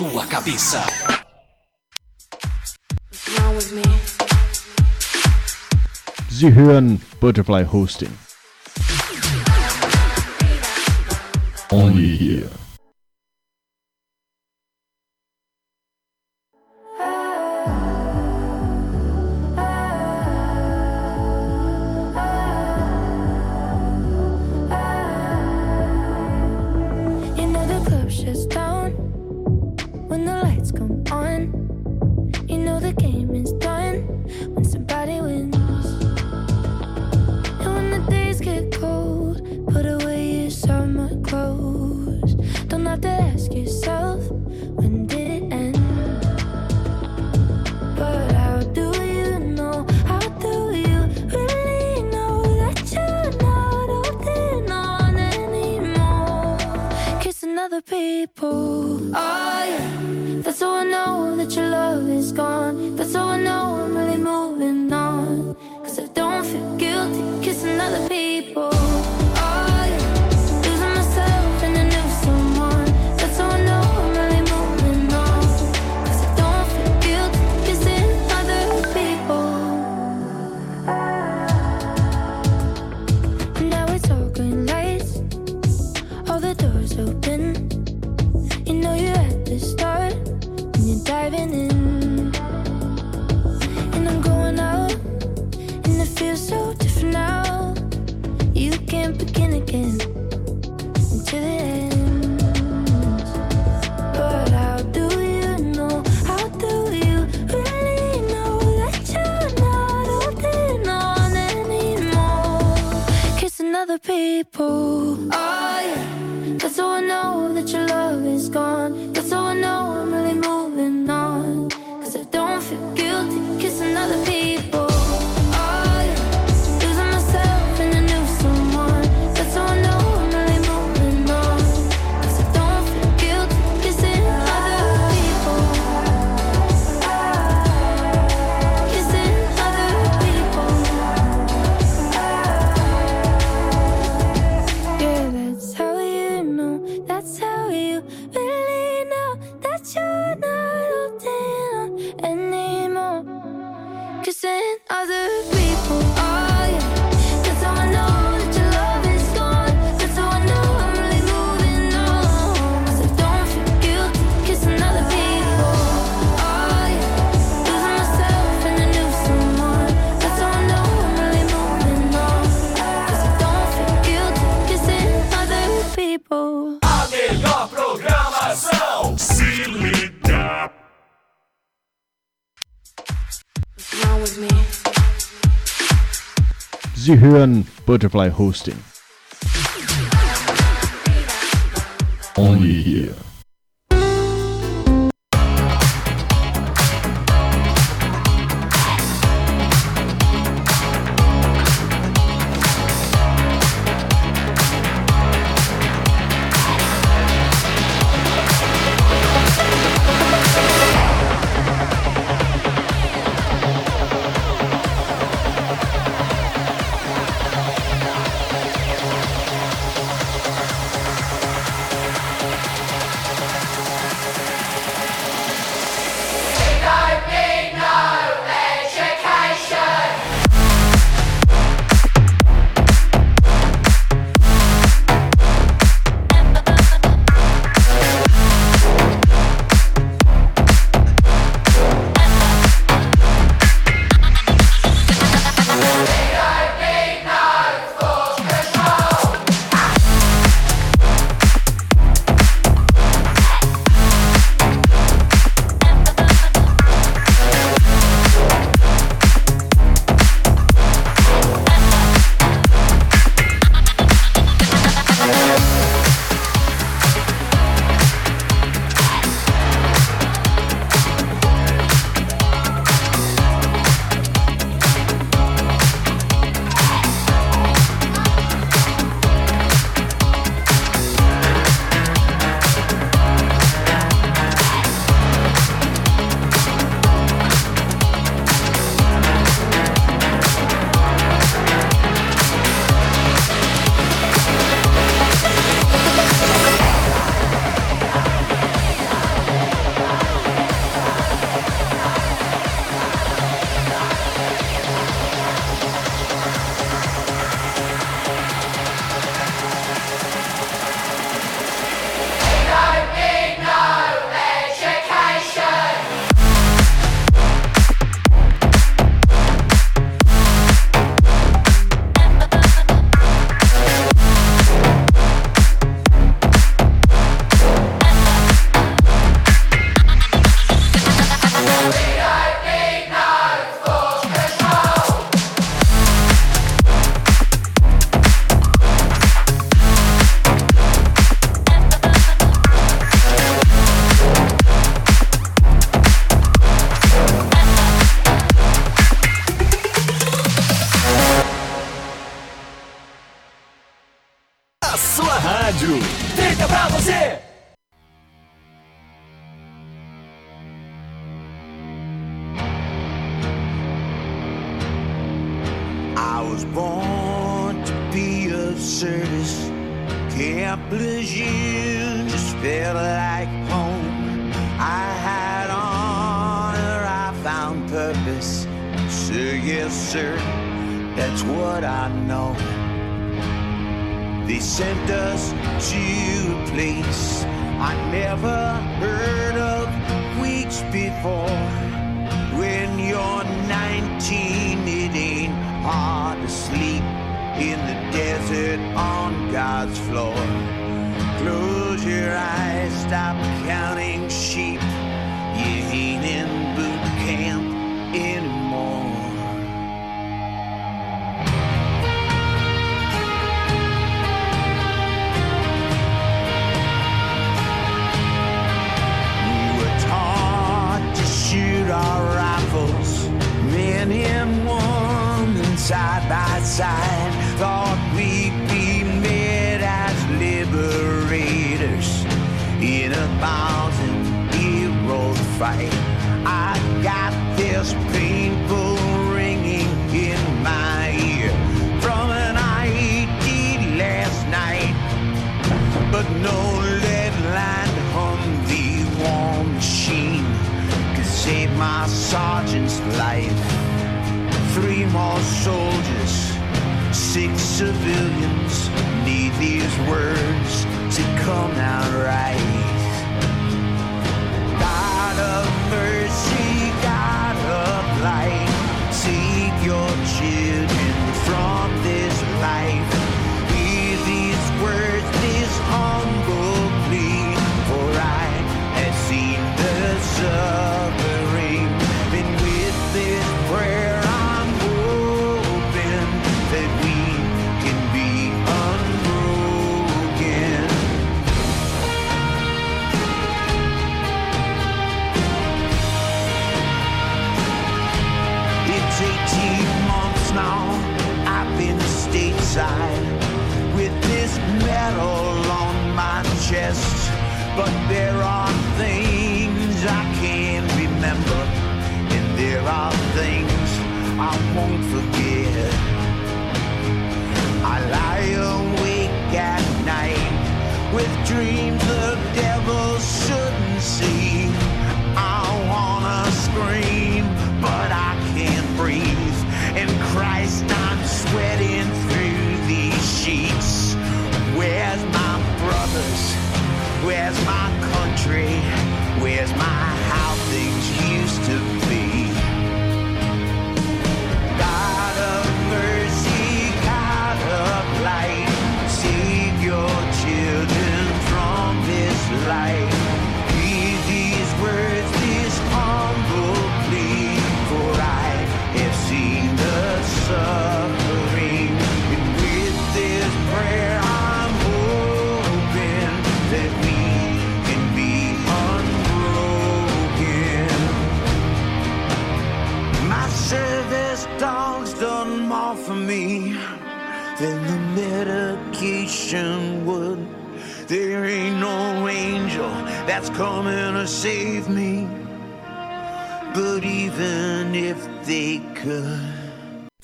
sua cabeça. Sie hören Butterfly Hosting. Only here. Sie hören Butterfly Hosting. Only here.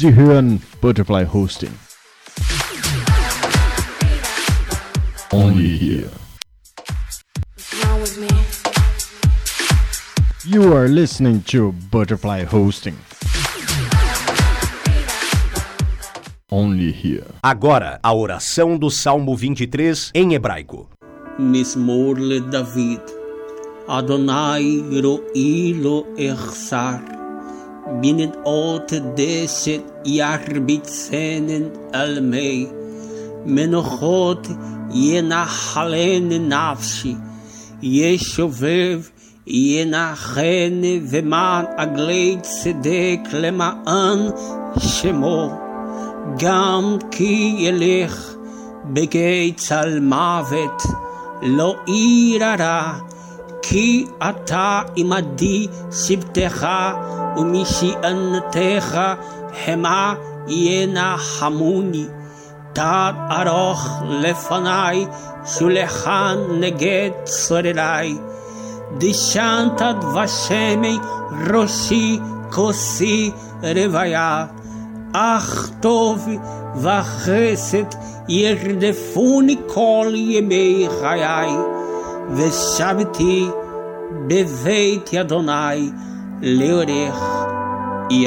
Zihan Butterfly Hosting. Only here. You are listening to Butterfly Hosting. Only here. Agora, a oração do Salmo 23 em hebraico. Mismor le David. Adonai ro'ilo echsar. אחסר. בינת אות דשת ירביצנן על מי. מנוחות ינחלני נפשי. ישובב ינחן ומען עגלי צדק למען שמו. גם כי ילך בגיא צל מוות, לא אירא כי אתה עמדי שבטך ומשענתך המה ינחמוני. תת ארוך לפניי, שולחן נגד צורריי. דשנת דבשמי ראשי כוסי רוויה. אך טוב וחסד ירדפוני כל ימי חיי, ושבתי Adonai e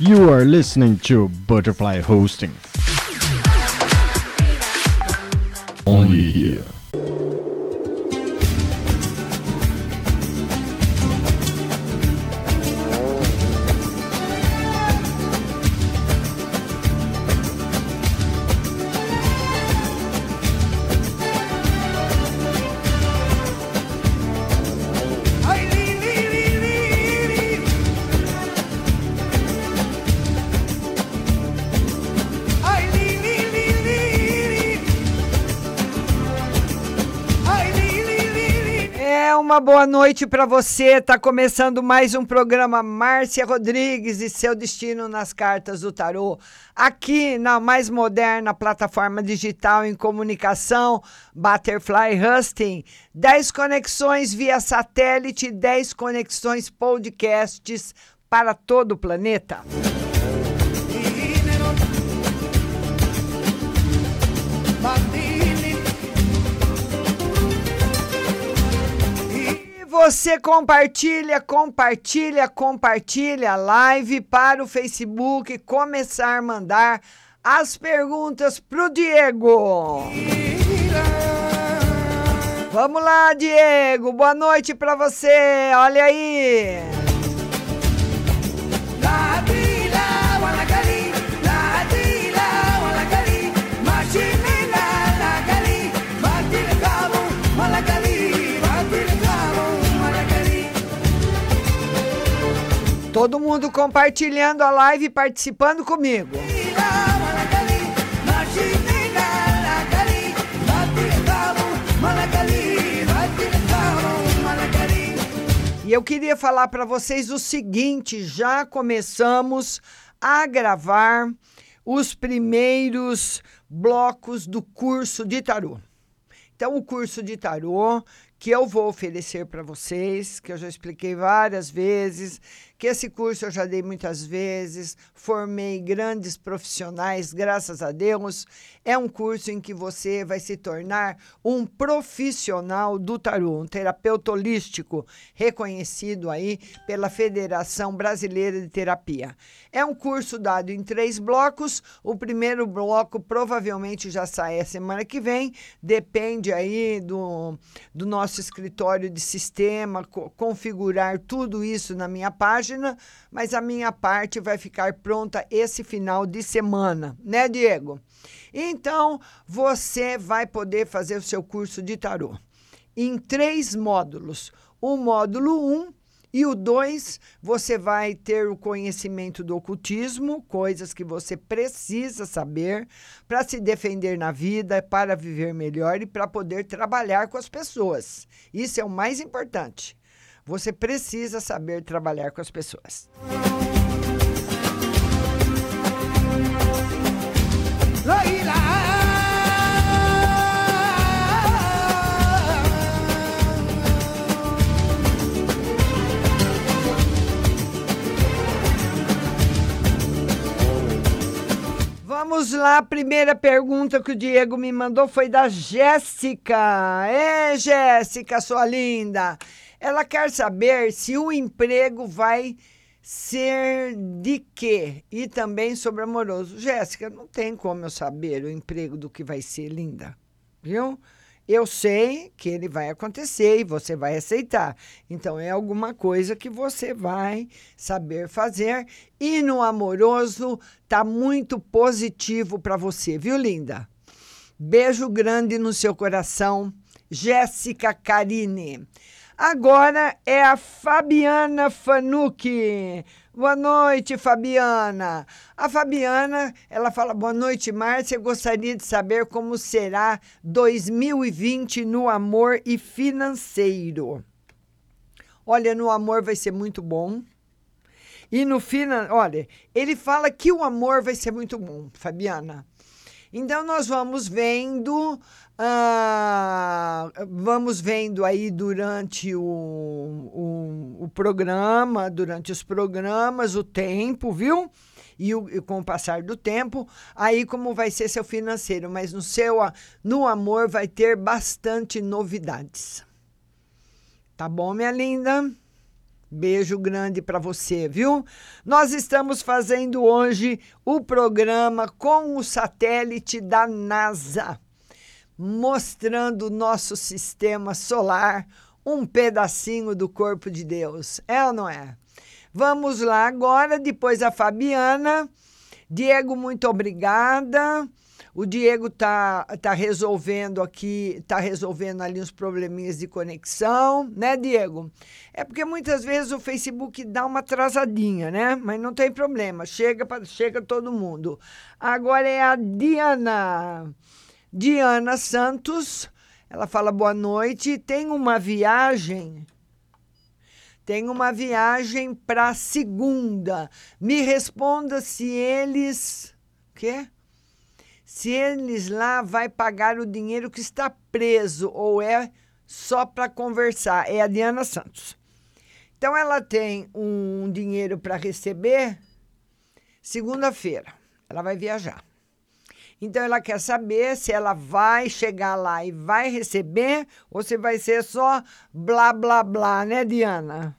You are listening to Butterfly Hosting. Only here. Boa noite para você. Tá começando mais um programa Márcia Rodrigues e seu destino nas cartas do tarô. Aqui na mais moderna plataforma digital em comunicação, Butterfly Husting. 10 conexões via satélite, 10 conexões podcasts para todo o planeta. E você compartilha, compartilha, compartilha a live para o Facebook começar a mandar as perguntas pro Diego. Vamos lá, Diego. Boa noite para você. Olha aí. Todo mundo compartilhando a live e participando comigo. E eu queria falar para vocês o seguinte: já começamos a gravar os primeiros blocos do curso de tarô. Então, o curso de tarô que eu vou oferecer para vocês, que eu já expliquei várias vezes, que esse curso eu já dei muitas vezes, formei grandes profissionais, graças a Deus. É um curso em que você vai se tornar um profissional do tarô, um terapeuta holístico, reconhecido aí pela Federação Brasileira de Terapia. É um curso dado em três blocos. O primeiro bloco provavelmente já sai a semana que vem, depende aí do, do nosso escritório de sistema, co configurar tudo isso na minha página, mas a minha parte vai ficar pronta esse final de semana, né, Diego? Então, você vai poder fazer o seu curso de tarô em três módulos. O módulo 1 um, e o 2, você vai ter o conhecimento do ocultismo, coisas que você precisa saber para se defender na vida, para viver melhor e para poder trabalhar com as pessoas. Isso é o mais importante. Você precisa saber trabalhar com as pessoas. Vamos lá, a primeira pergunta que o Diego me mandou foi da Jéssica. É, Jéssica, sua linda. Ela quer saber se o emprego vai ser de quê? E também sobre amoroso. Jéssica, não tem como eu saber o emprego do que vai ser, linda. Viu? Eu sei que ele vai acontecer e você vai aceitar. Então é alguma coisa que você vai saber fazer. E no amoroso tá muito positivo para você, viu, linda? Beijo grande no seu coração. Jéssica Carine. Agora é a Fabiana Fanucchi. Boa noite, Fabiana. A Fabiana, ela fala: Boa noite, Márcia. Gostaria de saber como será 2020 no amor e financeiro. Olha, no amor vai ser muito bom. E no finan, olha, ele fala que o amor vai ser muito bom, Fabiana. Então nós vamos vendo ah, vamos vendo aí durante o, o, o, programa, durante os programas, o tempo, viu? E, o, e, com o passar do tempo, aí como vai ser seu financeiro, mas no seu no amor vai ter bastante novidades. Tá bom, minha linda? Beijo grande para você, viu? Nós estamos fazendo hoje o programa com o satélite da NASA mostrando o nosso sistema solar, um pedacinho do corpo de Deus. É ou não é? Vamos lá agora, depois a Fabiana. Diego, muito obrigada. O Diego tá, tá resolvendo aqui, tá resolvendo ali uns probleminhas de conexão, né, Diego? É porque muitas vezes o Facebook dá uma atrasadinha, né? Mas não tem problema, chega, pra, chega todo mundo. Agora é a Diana. Diana Santos, ela fala boa noite. Tem uma viagem. Tem uma viagem para segunda. Me responda se eles. Quê? Se eles lá vai pagar o dinheiro que está preso ou é só para conversar. É a Diana Santos. Então ela tem um dinheiro para receber segunda-feira. Ela vai viajar. Então ela quer saber se ela vai chegar lá e vai receber ou se vai ser só blá blá blá, né, Diana?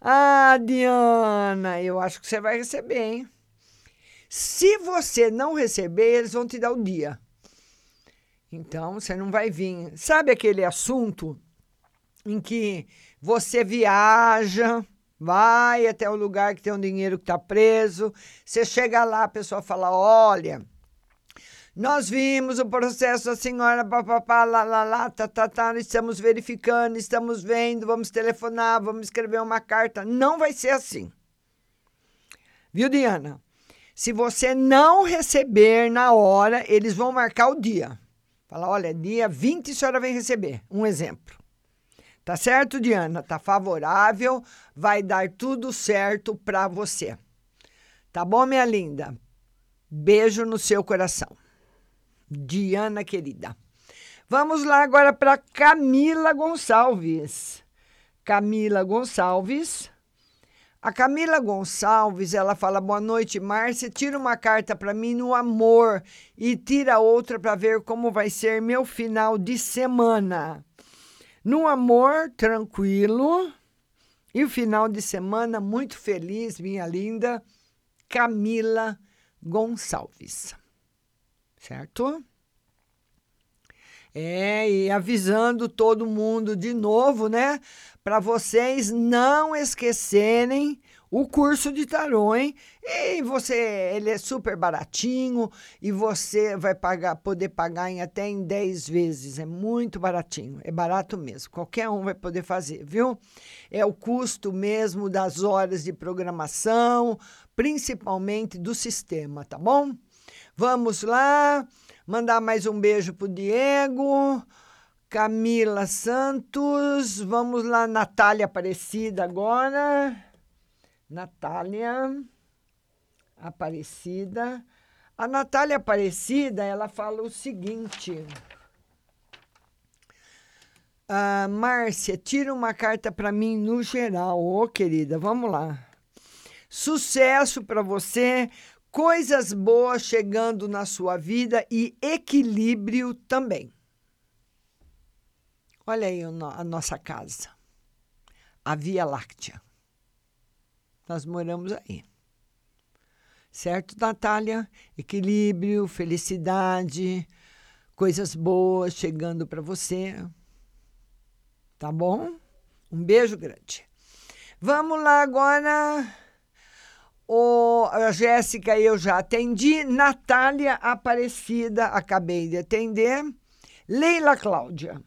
Ah, Diana, eu acho que você vai receber, hein? Se você não receber, eles vão te dar o dia. Então você não vai vir. Sabe aquele assunto em que você viaja, vai até o lugar que tem um dinheiro que está preso, você chega lá, a pessoa fala: olha nós vimos o processo da senhora, papapá, lá, lá, lá, tá, tá, tá, estamos verificando, estamos vendo, vamos telefonar, vamos escrever uma carta. Não vai ser assim. Viu, Diana? Se você não receber na hora, eles vão marcar o dia. Fala, olha, dia 20 a senhora vem receber. Um exemplo. Tá certo, Diana? Tá favorável, vai dar tudo certo para você. Tá bom, minha linda? Beijo no seu coração. Diana querida. Vamos lá agora para Camila Gonçalves. Camila Gonçalves. A Camila Gonçalves, ela fala: "Boa noite, Márcia. Tira uma carta para mim no amor e tira outra para ver como vai ser meu final de semana. No amor, tranquilo. E o final de semana muito feliz, minha linda Camila Gonçalves." Certo? É, e avisando todo mundo de novo, né? Para vocês não esquecerem o curso de tarô, hein? E você, ele é super baratinho e você vai pagar, poder pagar em até em 10 vezes. É muito baratinho, é barato mesmo. Qualquer um vai poder fazer, viu? É o custo mesmo das horas de programação, principalmente do sistema, tá bom? Vamos lá, mandar mais um beijo pro Diego, Camila Santos, vamos lá, Natália Aparecida agora. Natália Aparecida. A Natália Aparecida, ela fala o seguinte. Ah, Márcia, tira uma carta para mim no geral. Ô, oh, querida, vamos lá. Sucesso para você coisas boas chegando na sua vida e equilíbrio também. Olha aí a nossa casa, a Via Láctea. Nós moramos aí. Certo, Natália? Equilíbrio, felicidade, coisas boas chegando para você. Tá bom? Um beijo grande. Vamos lá agora. O, a Jéssica eu já atendi. Natália Aparecida, acabei de atender. Leila Cláudia.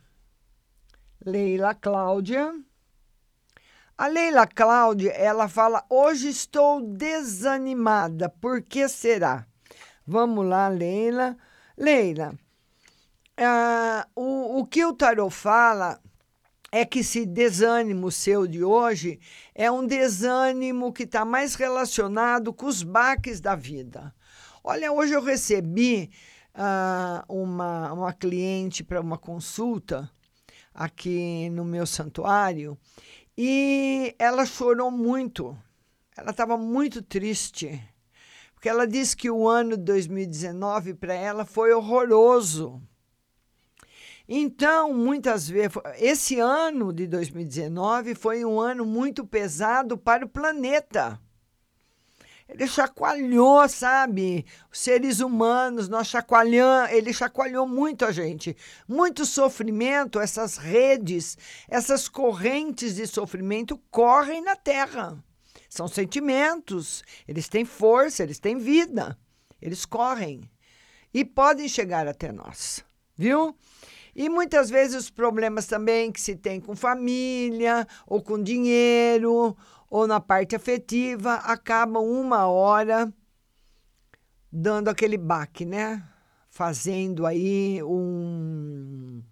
Leila Cláudia. A Leila Cláudia, ela fala: hoje estou desanimada. Por que será? Vamos lá, Leila. Leila, uh, o, o que o tarot fala é que esse desânimo seu de hoje é um desânimo que está mais relacionado com os baques da vida. Olha, hoje eu recebi uh, uma, uma cliente para uma consulta aqui no meu santuário e ela chorou muito. Ela estava muito triste, porque ela disse que o ano de 2019 para ela foi horroroso. Então, muitas vezes, esse ano de 2019 foi um ano muito pesado para o planeta. Ele chacoalhou, sabe? Os seres humanos, nós chacoalhamos, ele chacoalhou muito a gente. Muito sofrimento, essas redes, essas correntes de sofrimento correm na Terra. São sentimentos, eles têm força, eles têm vida, eles correm e podem chegar até nós, viu? E muitas vezes os problemas também que se tem com família, ou com dinheiro, ou na parte afetiva, acabam uma hora dando aquele baque, né? Fazendo aí um,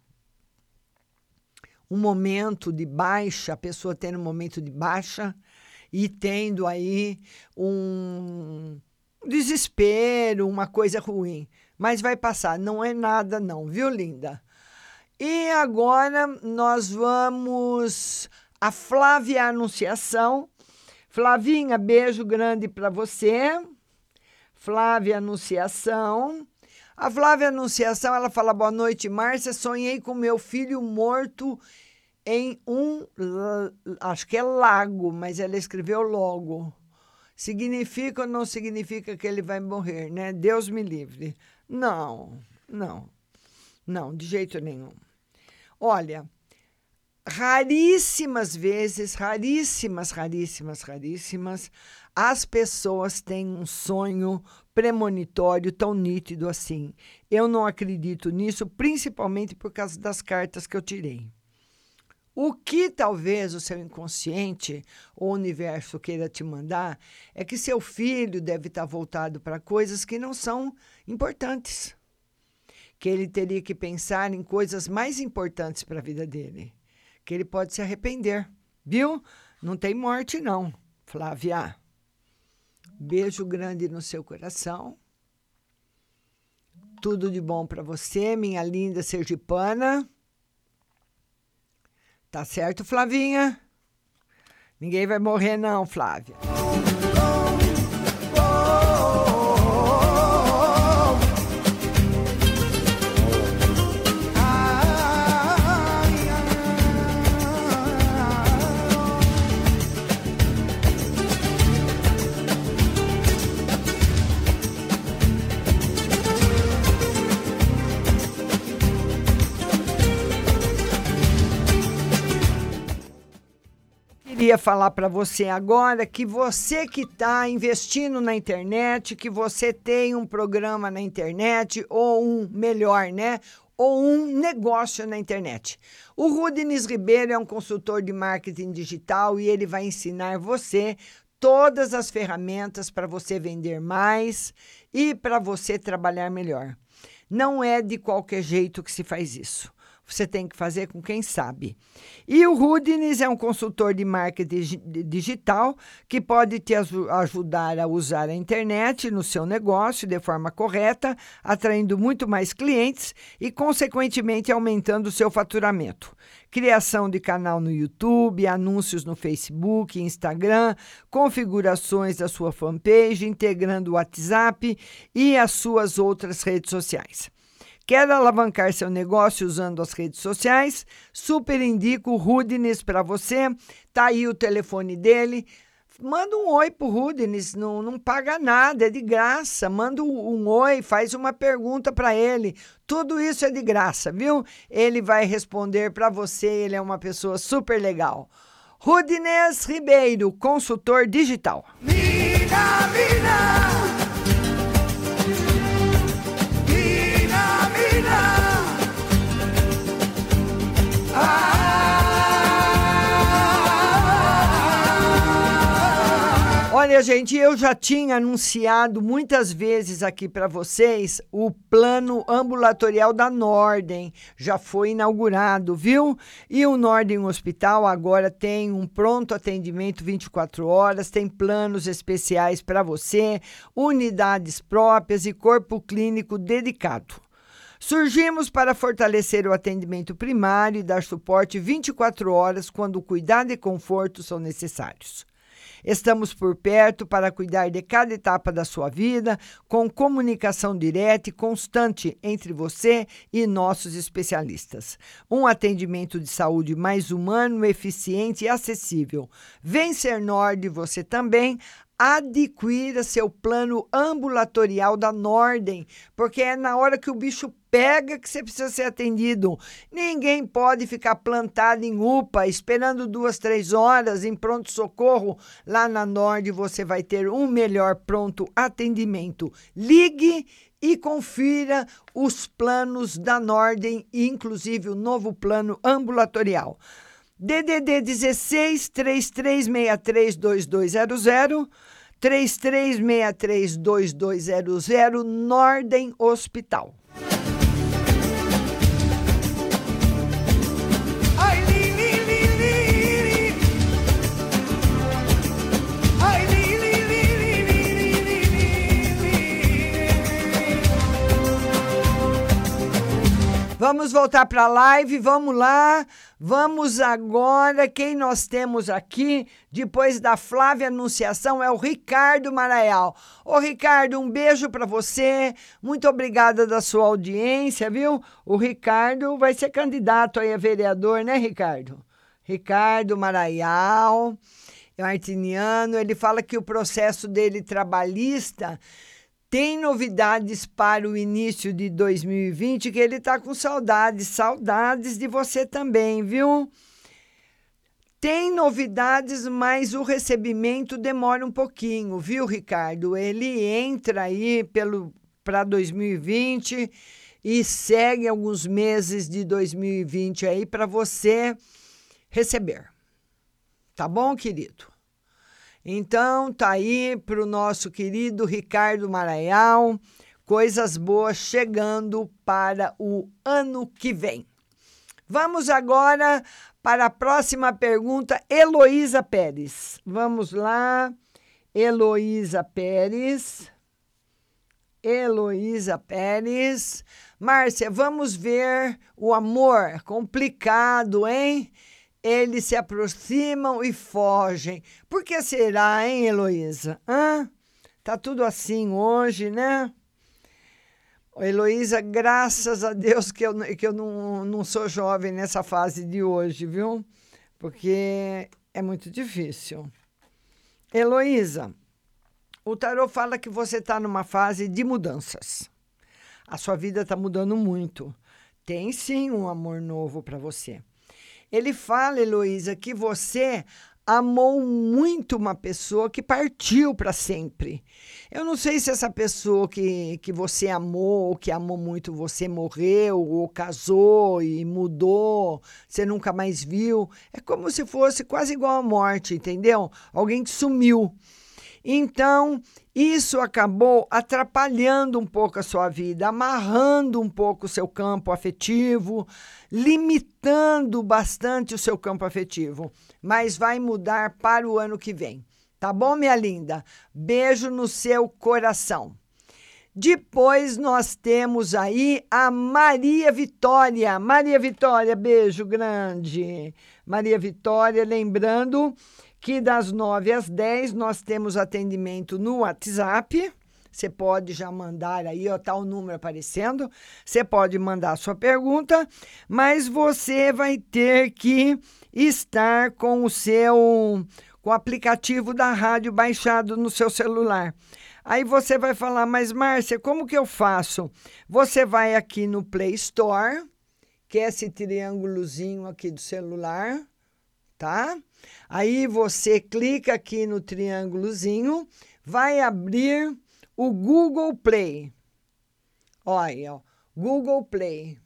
um momento de baixa, a pessoa tendo um momento de baixa e tendo aí um desespero, uma coisa ruim. Mas vai passar, não é nada, não, viu, linda? E agora nós vamos a Flávia Anunciação. Flavinha, beijo grande para você. Flávia Anunciação. A Flávia Anunciação, ela fala: Boa noite, Márcia. Sonhei com meu filho morto em um, acho que é lago, mas ela escreveu logo. Significa ou não significa que ele vai morrer, né? Deus me livre. Não, não, não, de jeito nenhum. Olha, raríssimas vezes, raríssimas, raríssimas, raríssimas, as pessoas têm um sonho premonitório tão nítido assim. Eu não acredito nisso, principalmente por causa das cartas que eu tirei. O que talvez o seu inconsciente o universo queira te mandar é que seu filho deve estar voltado para coisas que não são importantes. Que ele teria que pensar em coisas mais importantes para a vida dele que ele pode se arrepender, viu? Não tem morte, não, Flávia. Beijo grande no seu coração. Tudo de bom para você, minha linda sergipana. Tá certo, Flavinha? Ninguém vai morrer, não, Flávia. Queria falar para você agora que você que está investindo na internet, que você tem um programa na internet ou um melhor, né? Ou um negócio na internet. O Rudines Ribeiro é um consultor de marketing digital e ele vai ensinar você todas as ferramentas para você vender mais e para você trabalhar melhor. Não é de qualquer jeito que se faz isso. Você tem que fazer com quem sabe. E o Rudines é um consultor de marketing digital que pode te ajudar a usar a internet no seu negócio de forma correta, atraindo muito mais clientes e, consequentemente, aumentando o seu faturamento. Criação de canal no YouTube, anúncios no Facebook, Instagram, configurações da sua fanpage, integrando o WhatsApp e as suas outras redes sociais. Quer alavancar seu negócio usando as redes sociais? Super indico o Rudines para você. Tá aí o telefone dele. manda um oi pro Rudines, não, não paga nada, é de graça. Manda um, um oi, faz uma pergunta para ele. Tudo isso é de graça, viu? Ele vai responder para você, ele é uma pessoa super legal. Rudines Ribeiro, consultor digital. Mina, mina. Olha, gente, eu já tinha anunciado muitas vezes aqui para vocês o plano ambulatorial da Nordem. Já foi inaugurado, viu? E o Nordem Hospital agora tem um pronto atendimento 24 horas, tem planos especiais para você, unidades próprias e corpo clínico dedicado. Surgimos para fortalecer o atendimento primário e dar suporte 24 horas quando cuidado e conforto são necessários. Estamos por perto para cuidar de cada etapa da sua vida, com comunicação direta e constante entre você e nossos especialistas. Um atendimento de saúde mais humano, eficiente e acessível. Vem ser Nord você também adquira seu plano ambulatorial da Nordem, porque é na hora que o bicho pega que você precisa ser atendido. Ninguém pode ficar plantado em UPA esperando duas, três horas em pronto-socorro. Lá na Nord você vai ter um melhor pronto atendimento. Ligue e confira os planos da Nordem, inclusive o novo plano ambulatorial. DDD 16 3363 2200 3363 2200 Nordem Hospital. Vamos voltar para a live, vamos lá. Vamos agora. Quem nós temos aqui, depois da Flávia Anunciação, é o Ricardo Maraial. Ô, Ricardo, um beijo para você. Muito obrigada da sua audiência, viu? O Ricardo vai ser candidato aí a vereador, né, Ricardo? Ricardo Maraial, é artiniano. Ele fala que o processo dele trabalhista tem novidades para o início de 2020 que ele está com saudades, saudades de você também, viu? Tem novidades, mas o recebimento demora um pouquinho, viu, Ricardo? Ele entra aí pelo para 2020 e segue alguns meses de 2020 aí para você receber. Tá bom, querido? Então, tá aí para o nosso querido Ricardo Maraial, coisas boas chegando para o ano que vem. Vamos agora para a próxima pergunta, Heloísa Pérez. Vamos lá, Heloísa Pérez. Heloísa Pérez. Márcia, vamos ver o amor complicado, hein? Eles se aproximam e fogem. Por que será, hein, Heloísa? Hã? Tá tudo assim hoje, né? Heloísa, graças a Deus que eu, que eu não, não sou jovem nessa fase de hoje, viu? Porque é muito difícil. Heloísa, o tarô fala que você está numa fase de mudanças. A sua vida está mudando muito. Tem sim um amor novo para você. Ele fala, Heloísa, que você amou muito uma pessoa que partiu para sempre. Eu não sei se essa pessoa que, que você amou, ou que amou muito você, morreu, ou casou e mudou, você nunca mais viu. É como se fosse quase igual à morte, entendeu? Alguém que sumiu. Então, isso acabou atrapalhando um pouco a sua vida, amarrando um pouco o seu campo afetivo, limitando bastante o seu campo afetivo, mas vai mudar para o ano que vem. Tá bom, minha linda? Beijo no seu coração. Depois nós temos aí a Maria Vitória. Maria Vitória, beijo grande. Maria Vitória, lembrando que das 9 às 10 nós temos atendimento no WhatsApp. Você pode já mandar aí, ó, tá o número aparecendo. Você pode mandar a sua pergunta, mas você vai ter que estar com o seu com o aplicativo da rádio baixado no seu celular. Aí você vai falar, mas Márcia, como que eu faço? Você vai aqui no Play Store, que é esse triângulozinho aqui do celular, tá? Aí você clica aqui no triângulozinho, vai abrir o Google Play. Olha, ó, Google Play.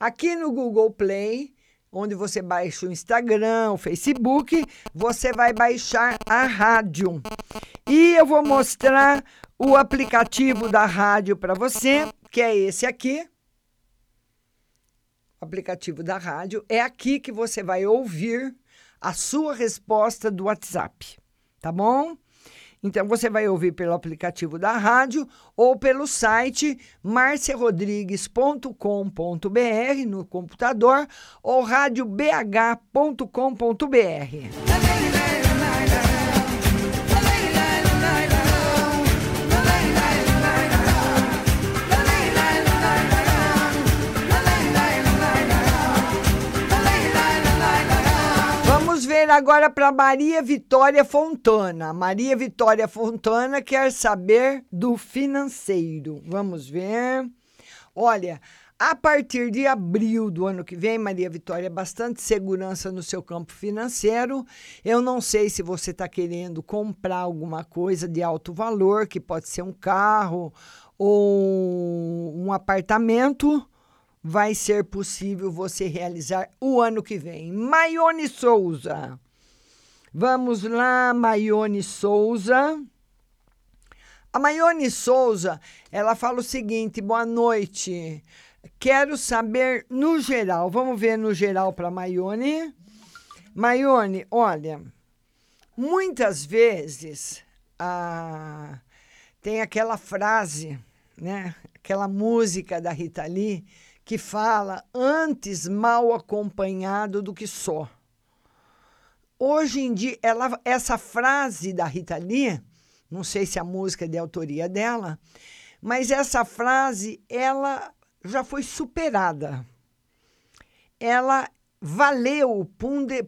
Aqui no Google Play, onde você baixa o Instagram, o Facebook, você vai baixar a rádio. E eu vou mostrar o aplicativo da rádio para você, que é esse aqui. O aplicativo da rádio é aqui que você vai ouvir a sua resposta do WhatsApp, tá bom? Então você vai ouvir pelo aplicativo da rádio ou pelo site marciarodrigues.com.br no computador ou radiobh.com.br. ver agora para Maria Vitória Fontana. Maria Vitória Fontana quer saber do financeiro. Vamos ver. Olha, a partir de abril do ano que vem, Maria Vitória, bastante segurança no seu campo financeiro. Eu não sei se você está querendo comprar alguma coisa de alto valor, que pode ser um carro ou um apartamento vai ser possível você realizar o ano que vem. Maione Souza. Vamos lá, Maione Souza. A Maione Souza, ela fala o seguinte: boa noite. Quero saber no geral. Vamos ver no geral para Maione. Maione, olha, muitas vezes tem aquela frase, né? Aquela música da Rita Lee que fala antes mal acompanhado do que só. Hoje em dia, ela, essa frase da Rita Lee, não sei se a música é de autoria dela, mas essa frase ela já foi superada. Ela valeu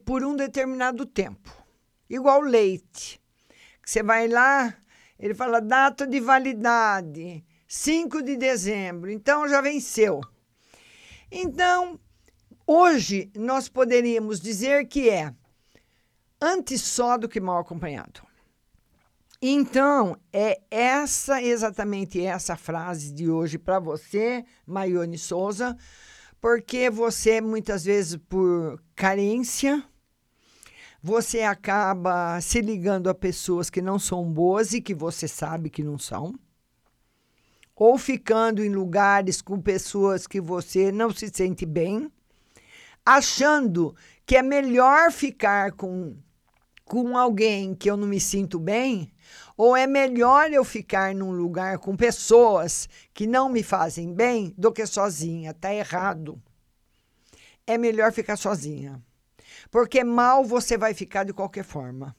por um, determinado tempo. Igual leite. Que você vai lá, ele fala data de validade, 5 de dezembro, então já venceu. Então, hoje nós poderíamos dizer que é antes só do que mal acompanhado. Então, é essa exatamente essa frase de hoje para você, Maione Souza, porque você muitas vezes por carência, você acaba se ligando a pessoas que não são boas e que você sabe que não são ou ficando em lugares com pessoas que você não se sente bem, achando que é melhor ficar com, com alguém que eu não me sinto bem, ou é melhor eu ficar num lugar com pessoas que não me fazem bem do que sozinha. Está errado. É melhor ficar sozinha. Porque mal você vai ficar de qualquer forma.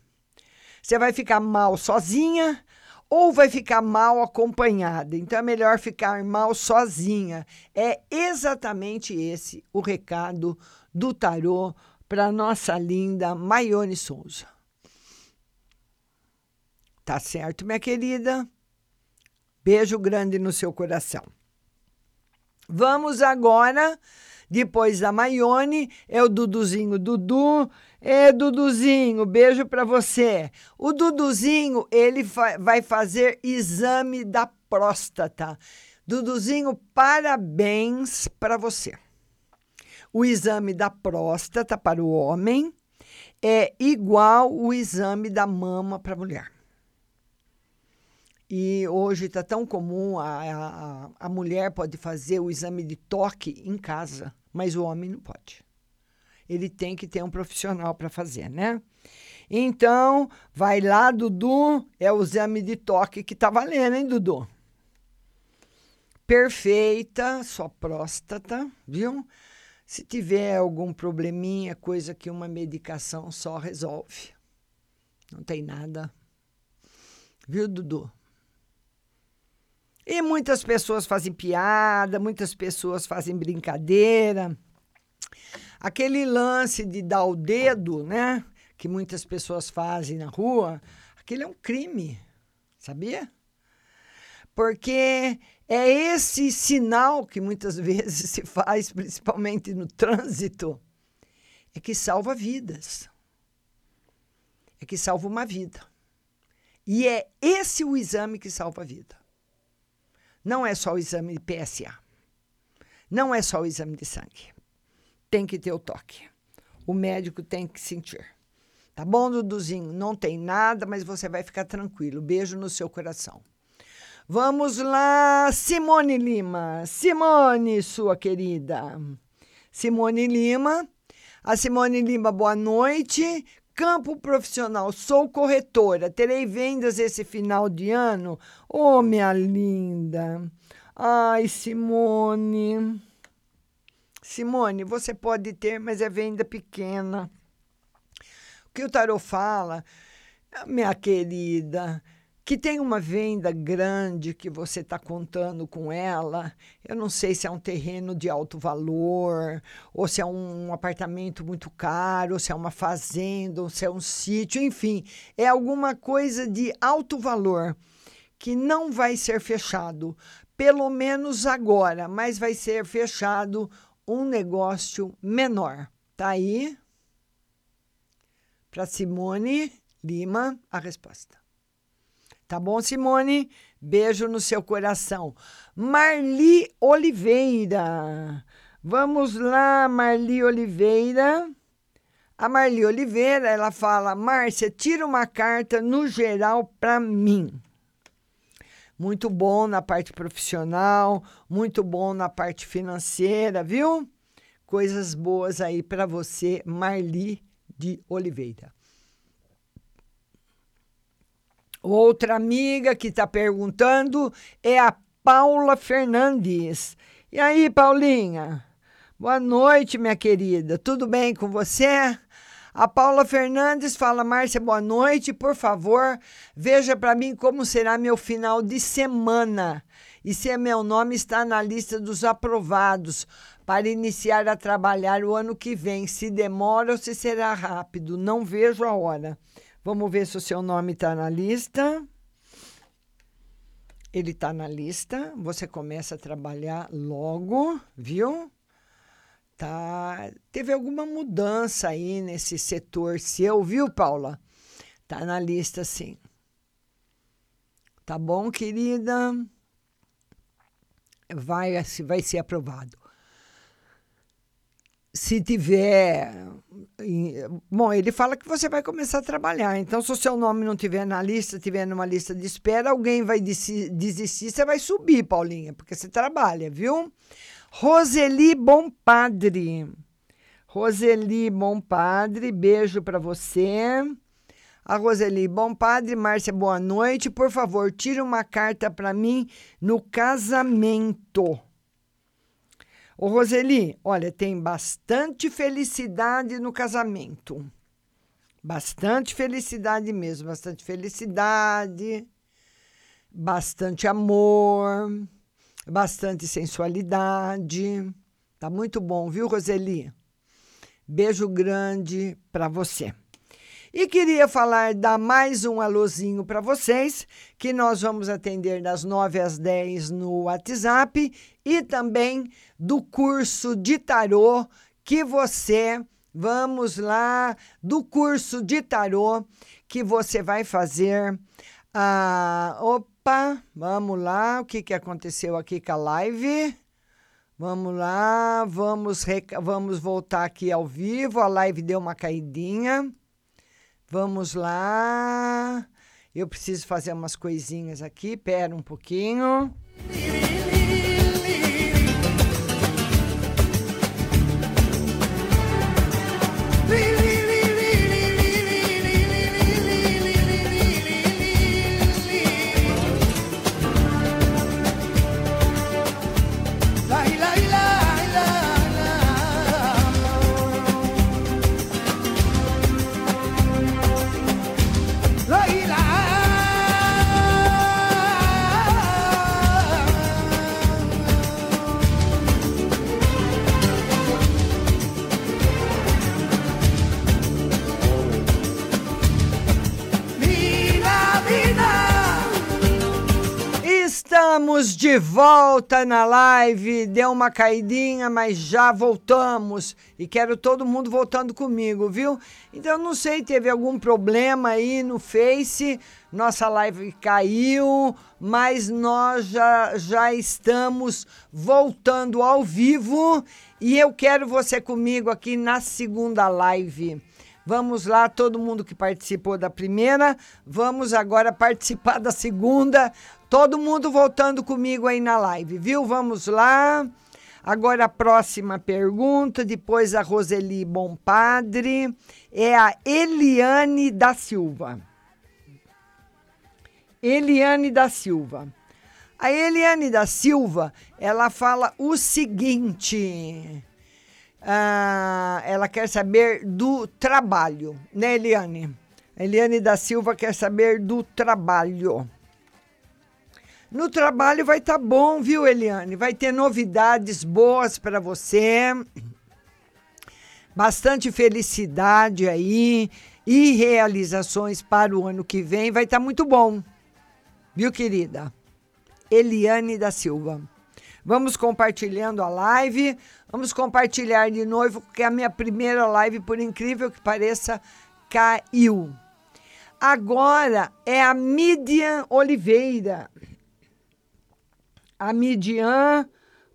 Você vai ficar mal sozinha ou vai ficar mal acompanhada. Então é melhor ficar mal sozinha. É exatamente esse o recado do tarô para nossa linda Maione Souza. Tá certo, minha querida? Beijo grande no seu coração. Vamos agora, depois da Maione, é o Duduzinho Dudu é, Duduzinho, beijo para você. O Duduzinho, ele vai fazer exame da próstata. Duduzinho, parabéns para você. O exame da próstata para o homem é igual o exame da mama para a mulher. E hoje está tão comum, a, a, a mulher pode fazer o exame de toque em casa, mas o homem não pode ele tem que ter um profissional para fazer, né? Então, vai lá, Dudu, é o exame de toque que tá valendo, hein, Dudu? Perfeita, sua próstata, viu? Se tiver algum probleminha, coisa que uma medicação só resolve. Não tem nada. Viu, Dudu? E muitas pessoas fazem piada, muitas pessoas fazem brincadeira aquele lance de dar o dedo, né? que muitas pessoas fazem na rua, aquilo é um crime, sabia? Porque é esse sinal que muitas vezes se faz, principalmente no trânsito, é que salva vidas. É que salva uma vida. E é esse o exame que salva a vida. Não é só o exame de PSA. Não é só o exame de sangue. Tem que ter o toque. O médico tem que sentir. Tá bom, Duduzinho? Não tem nada, mas você vai ficar tranquilo. Beijo no seu coração. Vamos lá, Simone Lima. Simone, sua querida. Simone Lima. A Simone Lima, boa noite. Campo profissional, sou corretora. Terei vendas esse final de ano? Ô, oh, minha linda. Ai, Simone. Simone, você pode ter, mas é venda pequena. O que o tarot fala, minha querida, que tem uma venda grande que você está contando com ela. Eu não sei se é um terreno de alto valor, ou se é um apartamento muito caro, ou se é uma fazenda, ou se é um sítio, enfim, é alguma coisa de alto valor que não vai ser fechado, pelo menos agora, mas vai ser fechado um negócio menor. Tá aí para Simone Lima a resposta. Tá bom, Simone? Beijo no seu coração. Marli Oliveira. Vamos lá, Marli Oliveira. A Marli Oliveira, ela fala: Márcia, tira uma carta no geral para mim. Muito bom na parte profissional, muito bom na parte financeira, viu? Coisas boas aí para você, Marli de Oliveira. Outra amiga que está perguntando é a Paula Fernandes. E aí, Paulinha? Boa noite, minha querida. Tudo bem com você? A Paula Fernandes fala: Márcia, boa noite. Por favor, veja para mim como será meu final de semana e se meu nome está na lista dos aprovados para iniciar a trabalhar o ano que vem. Se demora ou se será rápido, não vejo a hora. Vamos ver se o seu nome está na lista. Ele está na lista. Você começa a trabalhar logo, viu? Tá. Teve alguma mudança aí nesse setor seu, viu, Paula? Tá na lista, sim. Tá bom, querida? Vai, vai ser aprovado se tiver. Bom, ele fala que você vai começar a trabalhar. Então, se o seu nome não tiver na lista, tiver numa lista de espera, alguém vai desistir, você vai subir, Paulinha, porque você trabalha, viu? Roseli Bom Padre. Roseli Bom Padre, beijo para você. A Roseli, bom padre, Márcia, boa noite. Por favor, tire uma carta para mim no casamento. Ô, Roseli, olha, tem bastante felicidade no casamento. Bastante felicidade mesmo, bastante felicidade, bastante amor, bastante sensualidade. Tá muito bom, viu, Roseli? Beijo grande para você. E queria falar, dar mais um alôzinho para vocês, que nós vamos atender das 9 às 10 no WhatsApp e também do curso de tarô que você, vamos lá, do curso de tarô que você vai fazer. Ah, opa, vamos lá, o que, que aconteceu aqui com a live? Vamos lá, vamos, vamos voltar aqui ao vivo. A live deu uma caidinha. Vamos lá. Eu preciso fazer umas coisinhas aqui. Pera um pouquinho. Estamos de volta na live. Deu uma caidinha, mas já voltamos. E quero todo mundo voltando comigo, viu? Então, não sei, teve algum problema aí no Face. Nossa live caiu, mas nós já, já estamos voltando ao vivo. E eu quero você comigo aqui na segunda live. Vamos lá, todo mundo que participou da primeira, vamos agora participar da segunda. Todo mundo voltando comigo aí na live, viu? Vamos lá. Agora a próxima pergunta, depois a Roseli Bompadre, é a Eliane da Silva. Eliane da Silva. A Eliane da Silva, ela fala o seguinte: ah, ela quer saber do trabalho, né, Eliane? Eliane da Silva quer saber do trabalho. No trabalho vai estar tá bom, viu, Eliane? Vai ter novidades boas para você. Bastante felicidade aí e realizações para o ano que vem. Vai estar tá muito bom. Viu, querida? Eliane da Silva. Vamos compartilhando a live. Vamos compartilhar de novo, porque a minha primeira live, por incrível que pareça, caiu. Agora é a Midian Oliveira. A Midian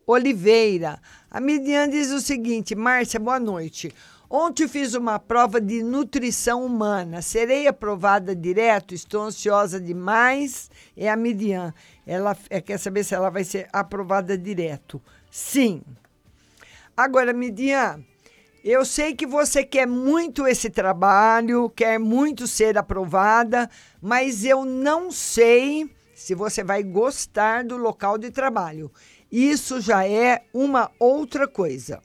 Oliveira. A Midian diz o seguinte: Márcia, boa noite. Ontem fiz uma prova de nutrição humana. Serei aprovada direto? Estou ansiosa demais. É a Midian. Ela é, quer saber se ela vai ser aprovada direto. Sim. Agora, Midian, eu sei que você quer muito esse trabalho, quer muito ser aprovada, mas eu não sei se você vai gostar do local de trabalho. Isso já é uma outra coisa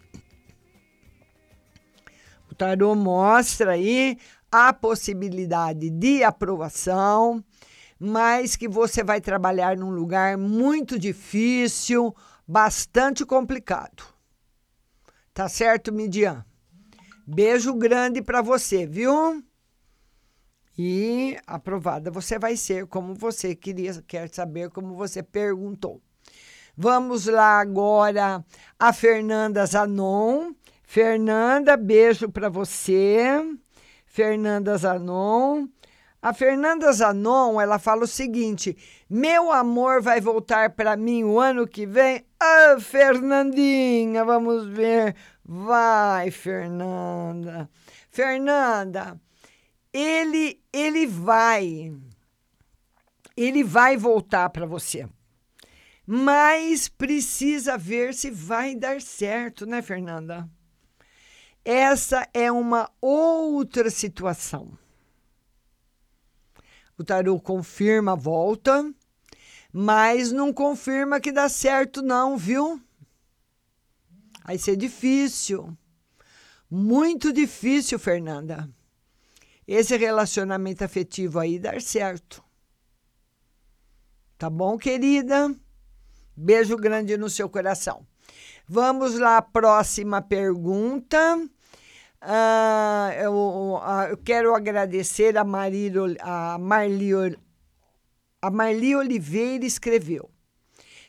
tarô mostra aí a possibilidade de aprovação, mas que você vai trabalhar num lugar muito difícil, bastante complicado. Tá certo, Midian? Beijo grande para você, viu? E aprovada você vai ser, como você queria, quer saber, como você perguntou. Vamos lá agora a Fernanda Zanon. Fernanda, beijo para você. Fernanda Zanon. A Fernanda Zanon, ela fala o seguinte: "Meu amor vai voltar para mim o ano que vem". Ah, Fernandinha, vamos ver. Vai, Fernanda. Fernanda, ele ele vai ele vai voltar para você. Mas precisa ver se vai dar certo, né, Fernanda? Essa é uma outra situação. O tarô confirma a volta, mas não confirma que dá certo, não, viu? Vai ser difícil. Muito difícil, Fernanda. Esse relacionamento afetivo aí dar certo. Tá bom, querida? Beijo grande no seu coração. Vamos lá, próxima pergunta. Uh, eu, uh, eu, quero agradecer a, Marilo, a, Marli, a Marli Oliveira escreveu.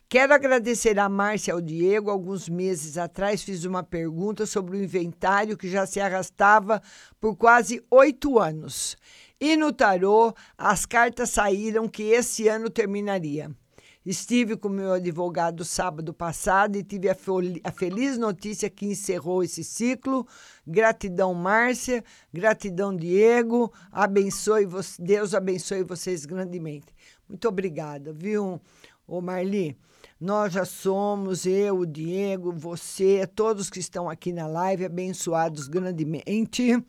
Quero agradecer a Márcia ao Diego. Alguns meses atrás fiz uma pergunta sobre o inventário que já se arrastava por quase oito anos. E no tarô, as cartas saíram que esse ano terminaria. Estive com meu advogado sábado passado e tive a, a, feliz notícia que encerrou esse ciclo. Gratidão, Márcia. Gratidão, Diego. Abençoe Deus abençoe vocês grandemente. Muito obrigada, viu, ô Marli? Nós já somos, eu, o Diego, você, todos que estão aqui na live, abençoados grandemente.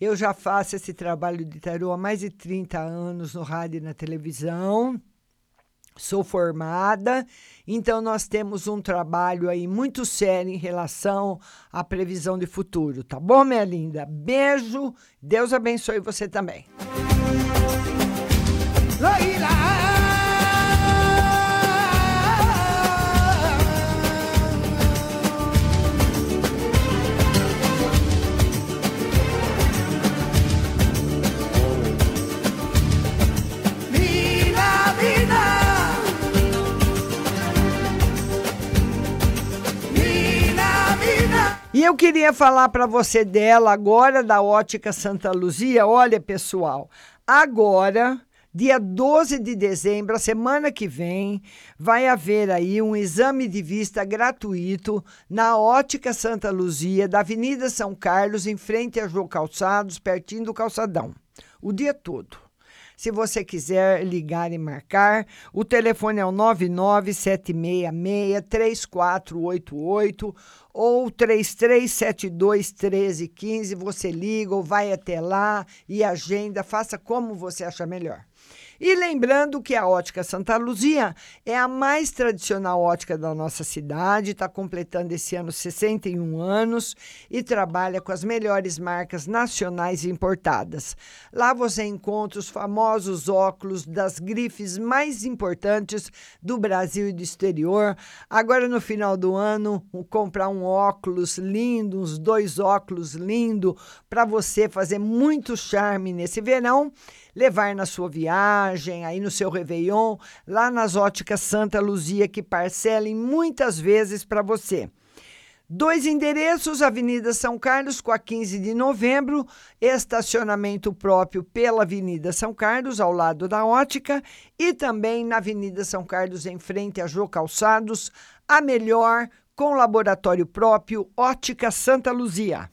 Eu já faço esse trabalho de tarô há mais de 30 anos no rádio e na televisão sou formada, então nós temos um trabalho aí muito sério em relação à previsão de futuro, tá bom, minha linda? Beijo, Deus abençoe você também. E eu queria falar para você dela agora, da Ótica Santa Luzia. Olha, pessoal, agora, dia 12 de dezembro, a semana que vem, vai haver aí um exame de vista gratuito na Ótica Santa Luzia, da Avenida São Carlos, em frente a João Calçados, pertinho do calçadão. O dia todo. Se você quiser ligar e marcar, o telefone é o 997663488 ou 3372 1315. Você liga ou vai até lá e agenda, faça como você achar melhor. E lembrando que a Ótica Santa Luzia é a mais tradicional ótica da nossa cidade, está completando esse ano 61 anos e trabalha com as melhores marcas nacionais importadas. Lá você encontra os famosos óculos das grifes mais importantes do Brasil e do exterior. Agora, no final do ano, comprar um óculos lindo, uns dois óculos lindo, para você fazer muito charme nesse verão levar na sua viagem, aí no seu Réveillon, lá nas óticas Santa Luzia, que parcelem muitas vezes para você. Dois endereços, Avenida São Carlos, com a 15 de novembro, estacionamento próprio pela Avenida São Carlos, ao lado da ótica, e também na Avenida São Carlos, em frente a Jô Calçados, a melhor, com laboratório próprio, Ótica Santa Luzia.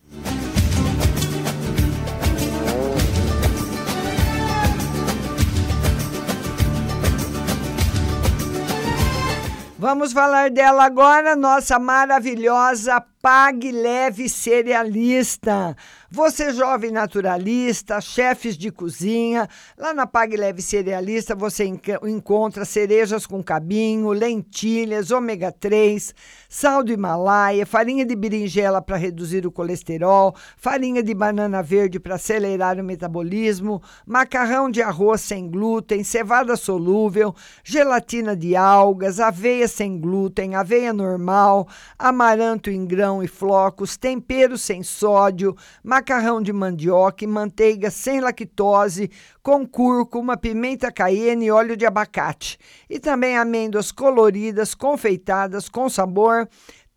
Vamos falar dela agora, nossa maravilhosa Pague Leve Cerealista. Você, jovem naturalista, chefes de cozinha, lá na Pague Leve Cerealista você encontra cerejas com cabinho, lentilhas, ômega 3, sal do Himalaia, farinha de berinjela para reduzir o colesterol, farinha de banana verde para acelerar o metabolismo, macarrão de arroz sem glúten, cevada solúvel, gelatina de algas, aveia sem glúten, aveia normal, amaranto em grão e flocos, tempero sem sódio, macarrão de mandioca e manteiga sem lactose, com cúrcuma, pimenta cayenne e óleo de abacate. E também amêndoas coloridas, confeitadas, com sabor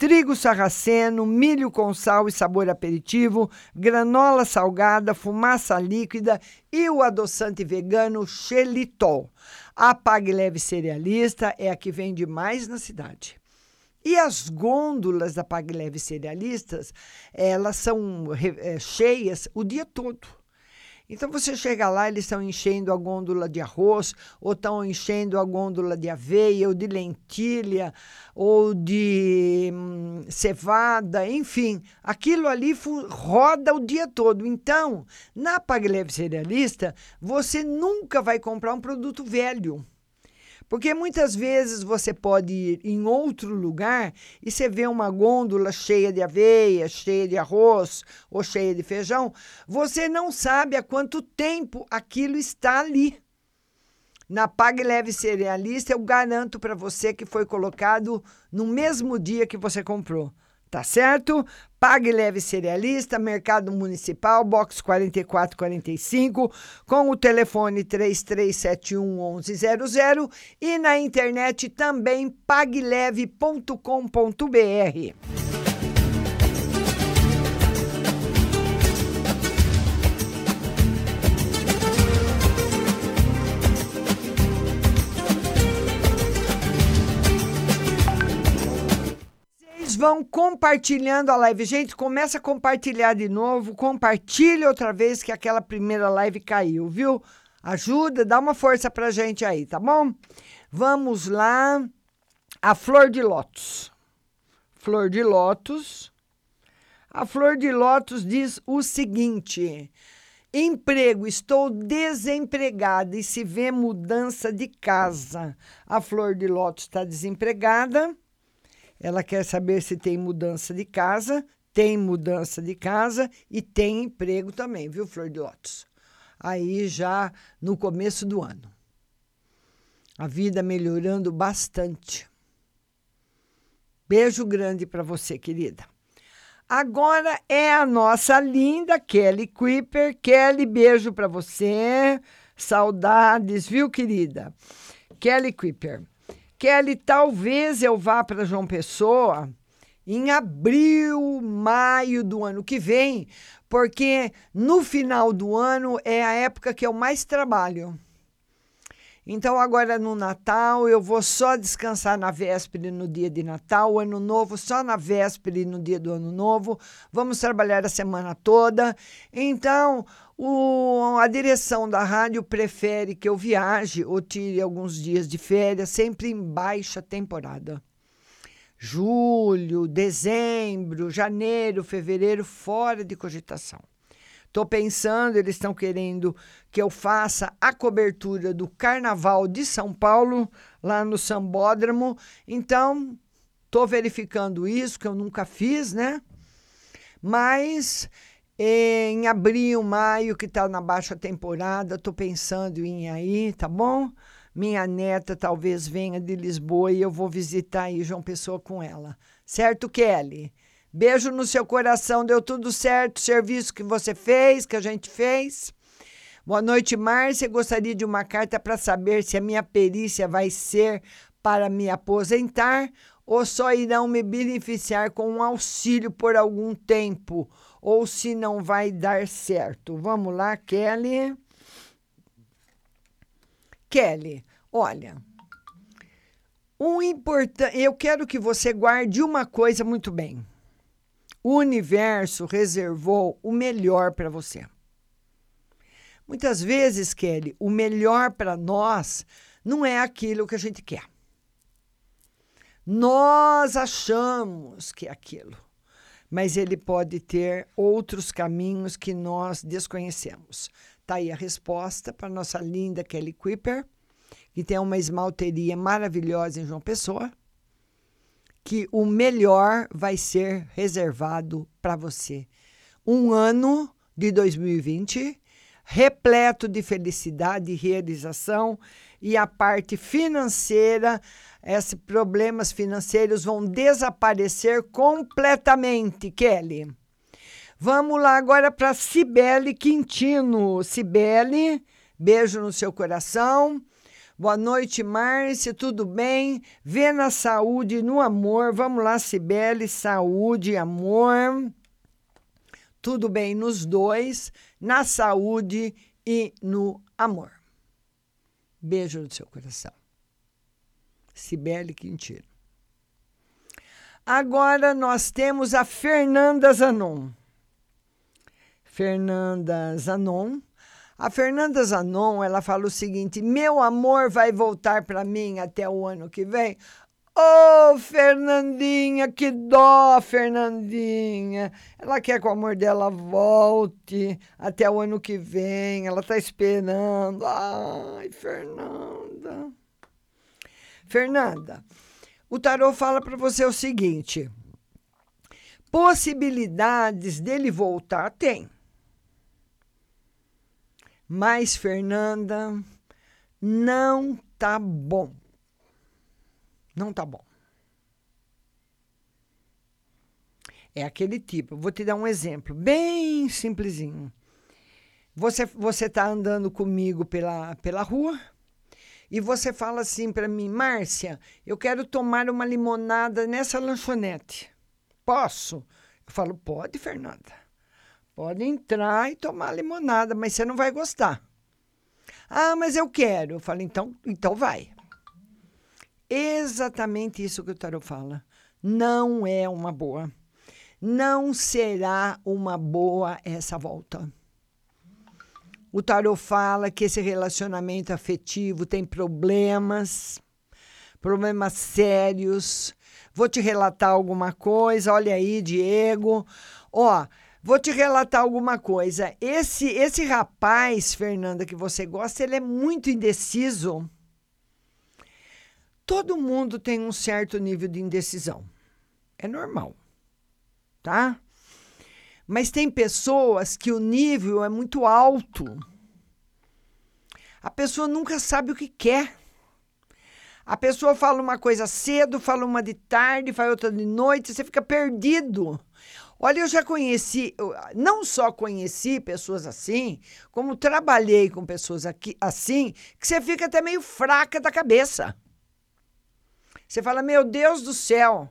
trigo sarraceno, milho com sal e sabor aperitivo, granola salgada, fumaça líquida e o adoçante vegano xelitol. A Pague Leve Cerealista é a que vende mais na cidade. E as gôndolas da Pague Leve Cerealistas, elas são é, cheias o dia todo. Então você chega lá, eles estão enchendo a gôndola de arroz, ou estão enchendo a gôndola de aveia, ou de lentilha, ou de hum, cevada, enfim, aquilo ali roda o dia todo. Então, na Pague Leve Cerealista, você nunca vai comprar um produto velho. Porque muitas vezes você pode ir em outro lugar e você vê uma gôndola cheia de aveia, cheia de arroz ou cheia de feijão, você não sabe há quanto tempo aquilo está ali. Na Pague Leve Cerealista, eu garanto para você que foi colocado no mesmo dia que você comprou. Tá certo? Pague Leve Cerealista, Mercado Municipal, box 4445, com o telefone 3371 1100 e na internet também pagleve.com.br. vão compartilhando a live. Gente, começa a compartilhar de novo, compartilha outra vez que aquela primeira live caiu, viu? Ajuda, dá uma força pra gente aí, tá bom? Vamos lá. A flor de lótus. Flor de lótus. A flor de lótus diz o seguinte: Emprego, estou desempregada e se vê mudança de casa. A flor de lótus está desempregada ela quer saber se tem mudança de casa, tem mudança de casa e tem emprego também, viu, Flor de Lótus? Aí já no começo do ano. A vida melhorando bastante. Beijo grande para você, querida. Agora é a nossa linda Kelly Kuiper. Kelly, beijo para você. Saudades, viu, querida? Kelly Kuiper. Kelly, talvez eu vá para João Pessoa em abril, maio do ano que vem, porque no final do ano é a época que eu mais trabalho. Então, agora no Natal, eu vou só descansar na véspera e no dia de Natal, Ano Novo só na véspera e no dia do Ano Novo. Vamos trabalhar a semana toda. Então, o, a direção da rádio prefere que eu viaje ou tire alguns dias de férias, sempre em baixa temporada. Julho, dezembro, janeiro, fevereiro, fora de cogitação. Estou pensando, eles estão querendo que eu faça a cobertura do Carnaval de São Paulo, lá no Sambódromo. Então, estou verificando isso, que eu nunca fiz, né? Mas em abril, maio, que está na baixa temporada, estou pensando em aí, tá bom? Minha neta talvez venha de Lisboa e eu vou visitar aí João Pessoa com ela. Certo, Kelly? Beijo no seu coração, deu tudo certo, serviço que você fez, que a gente fez. Boa noite, Márcia. Gostaria de uma carta para saber se a minha perícia vai ser para me aposentar ou só irão me beneficiar com um auxílio por algum tempo, ou se não vai dar certo. Vamos lá, Kelly. Kelly, olha, um importante, eu quero que você guarde uma coisa muito bem. O universo reservou o melhor para você. Muitas vezes, Kelly, o melhor para nós não é aquilo que a gente quer. Nós achamos que é aquilo, mas ele pode ter outros caminhos que nós desconhecemos. Tá aí a resposta para nossa linda Kelly Kuiper, que tem uma esmalteria maravilhosa em João Pessoa que o melhor vai ser reservado para você. Um ano de 2020 repleto de felicidade e realização e a parte financeira, esses problemas financeiros vão desaparecer completamente, Kelly. Vamos lá agora para Cibele Quintino. Cibele, beijo no seu coração. Boa noite, Márcia, tudo bem? Vê na saúde no amor. Vamos lá, Cibele, saúde amor. Tudo bem nos dois, na saúde e no amor. Beijo no seu coração. Cibele Quintino. Agora nós temos a Fernanda Zanon. Fernanda Zanon a Fernanda Zanon, ela fala o seguinte: "Meu amor vai voltar para mim até o ano que vem". Ô, oh, Fernandinha, que dó, Fernandinha. Ela quer que o amor dela volte até o ano que vem. Ela tá esperando. Ai, Fernanda. Fernanda, o tarô fala para você o seguinte: possibilidades dele voltar tem. Mas, Fernanda, não tá bom. Não tá bom. É aquele tipo. Vou te dar um exemplo bem simplesinho. Você você tá andando comigo pela, pela rua e você fala assim para mim, Márcia, eu quero tomar uma limonada nessa lanchonete. Posso? Eu falo, pode, Fernanda. Pode entrar e tomar limonada, mas você não vai gostar. Ah, mas eu quero. Eu falo, então, então vai. Exatamente isso que o tarot fala. Não é uma boa. Não será uma boa essa volta. O tarot fala que esse relacionamento afetivo tem problemas, problemas sérios. Vou te relatar alguma coisa. Olha aí, Diego. Ó, Vou te relatar alguma coisa. Esse esse rapaz, Fernanda, que você gosta, ele é muito indeciso. Todo mundo tem um certo nível de indecisão. É normal. Tá? Mas tem pessoas que o nível é muito alto. A pessoa nunca sabe o que quer. A pessoa fala uma coisa cedo, fala uma de tarde, fala outra de noite, você fica perdido. Olha, eu já conheci, não só conheci pessoas assim, como trabalhei com pessoas aqui, assim, que você fica até meio fraca da cabeça. Você fala, meu Deus do céu,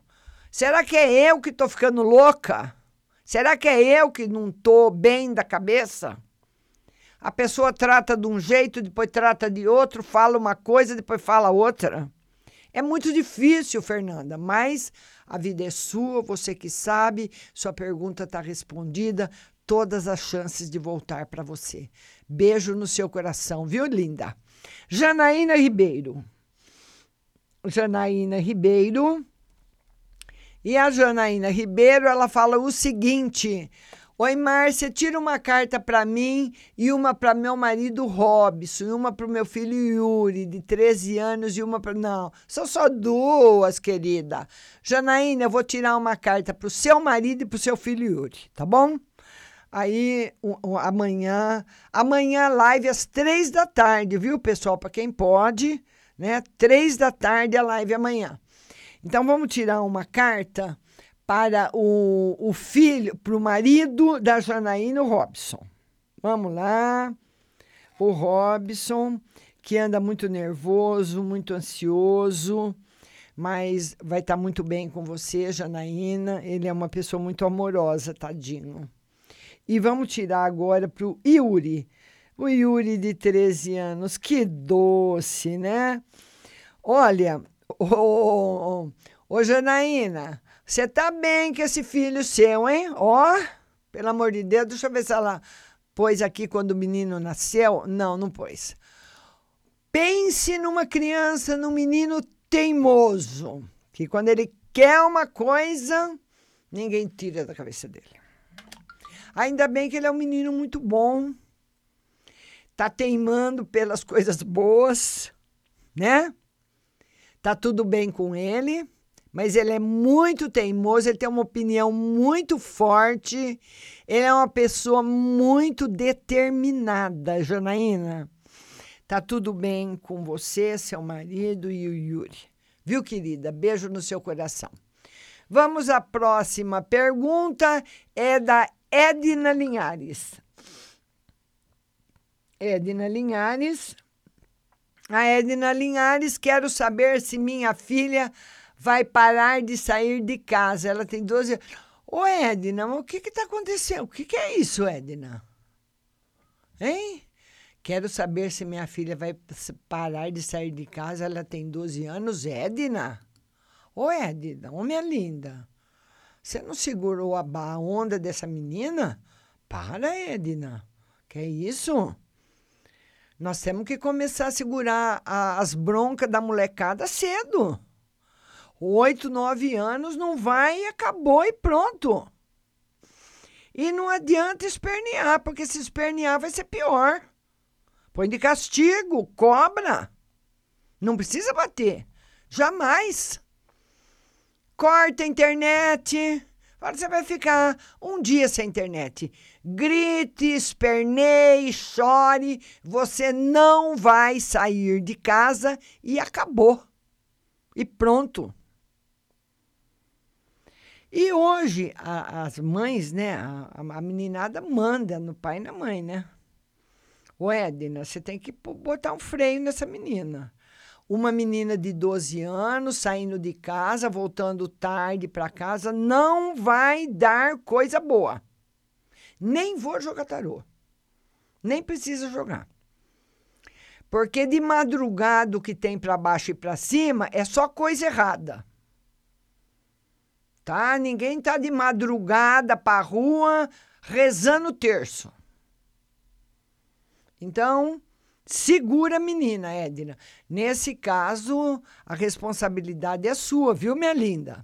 Será que é eu que estou ficando louca? Será que é eu que não estou bem da cabeça? A pessoa trata de um jeito, depois trata de outro, fala uma coisa, depois fala outra. É muito difícil, Fernanda, mas a vida é sua, você que sabe, sua pergunta está respondida, todas as chances de voltar para você. Beijo no seu coração, viu, linda? Janaína Ribeiro. Janaína Ribeiro. E a Janaína Ribeiro, ela fala o seguinte: Oi, Márcia, tira uma carta para mim e uma para meu marido Robson, e uma para o meu filho Yuri, de 13 anos, e uma para. Não, são só duas, querida. Janaína, eu vou tirar uma carta para o seu marido e para o seu filho Yuri, tá bom? Aí, um, um, amanhã, amanhã live às três da tarde, viu, pessoal? Para quem pode, né? Três da tarde a live amanhã. Então, vamos tirar uma carta para o, o filho, para o marido da Janaína, Robson. Vamos lá. O Robson, que anda muito nervoso, muito ansioso, mas vai estar tá muito bem com você, Janaína. Ele é uma pessoa muito amorosa, tadinho. E vamos tirar agora para o Yuri. O Yuri de 13 anos, que doce, né? Olha, ô, ô Janaína, você tá bem com esse filho seu, hein? Ó, oh, pelo amor de Deus, deixa eu ver se ela pôs aqui quando o menino nasceu. Não, não pôs. Pense numa criança, num menino teimoso, que quando ele quer uma coisa, ninguém tira da cabeça dele. Ainda bem que ele é um menino muito bom, tá teimando pelas coisas boas, né? Tá tudo bem com ele mas ele é muito teimoso, ele tem uma opinião muito forte, ele é uma pessoa muito determinada, Janaína. Tá tudo bem com você, seu marido e o Yuri. Viu, querida? Beijo no seu coração. Vamos à próxima pergunta, é da Edna Linhares. Edna Linhares. A Edna Linhares, quero saber se minha filha vai parar de sair de casa. Ela tem 12 anos. Ô, Edna, o que está acontecendo? O que, que é isso, Edna? Hein? Quero saber se minha filha vai parar de sair de casa. Ela tem 12 anos. Edna? Ô, Edna, ô, minha linda. Você não segurou a onda dessa menina? Para, Edna. Que é isso? Nós temos que começar a segurar as broncas da molecada cedo oito, nove anos, não vai e acabou e pronto. E não adianta espernear, porque se espernear vai ser pior. Põe de castigo, cobra. Não precisa bater. Jamais. Corta a internet. Você vai ficar um dia sem internet. Grite, esperneie, chore. Você não vai sair de casa e acabou. E pronto. E hoje a, as mães, né, a, a, meninada manda no pai e na mãe, né? Ô Edna, você tem que botar um freio nessa menina. Uma menina de 12 anos saindo de casa, voltando tarde para casa, não vai dar coisa boa. Nem vou jogar tarô. Nem precisa jogar. Porque de madrugada o que tem para baixo e para cima é só coisa errada tá? Ninguém tá de madrugada para rua rezando o terço. Então, segura a menina, Edna. Nesse caso, a responsabilidade é sua, viu, minha linda?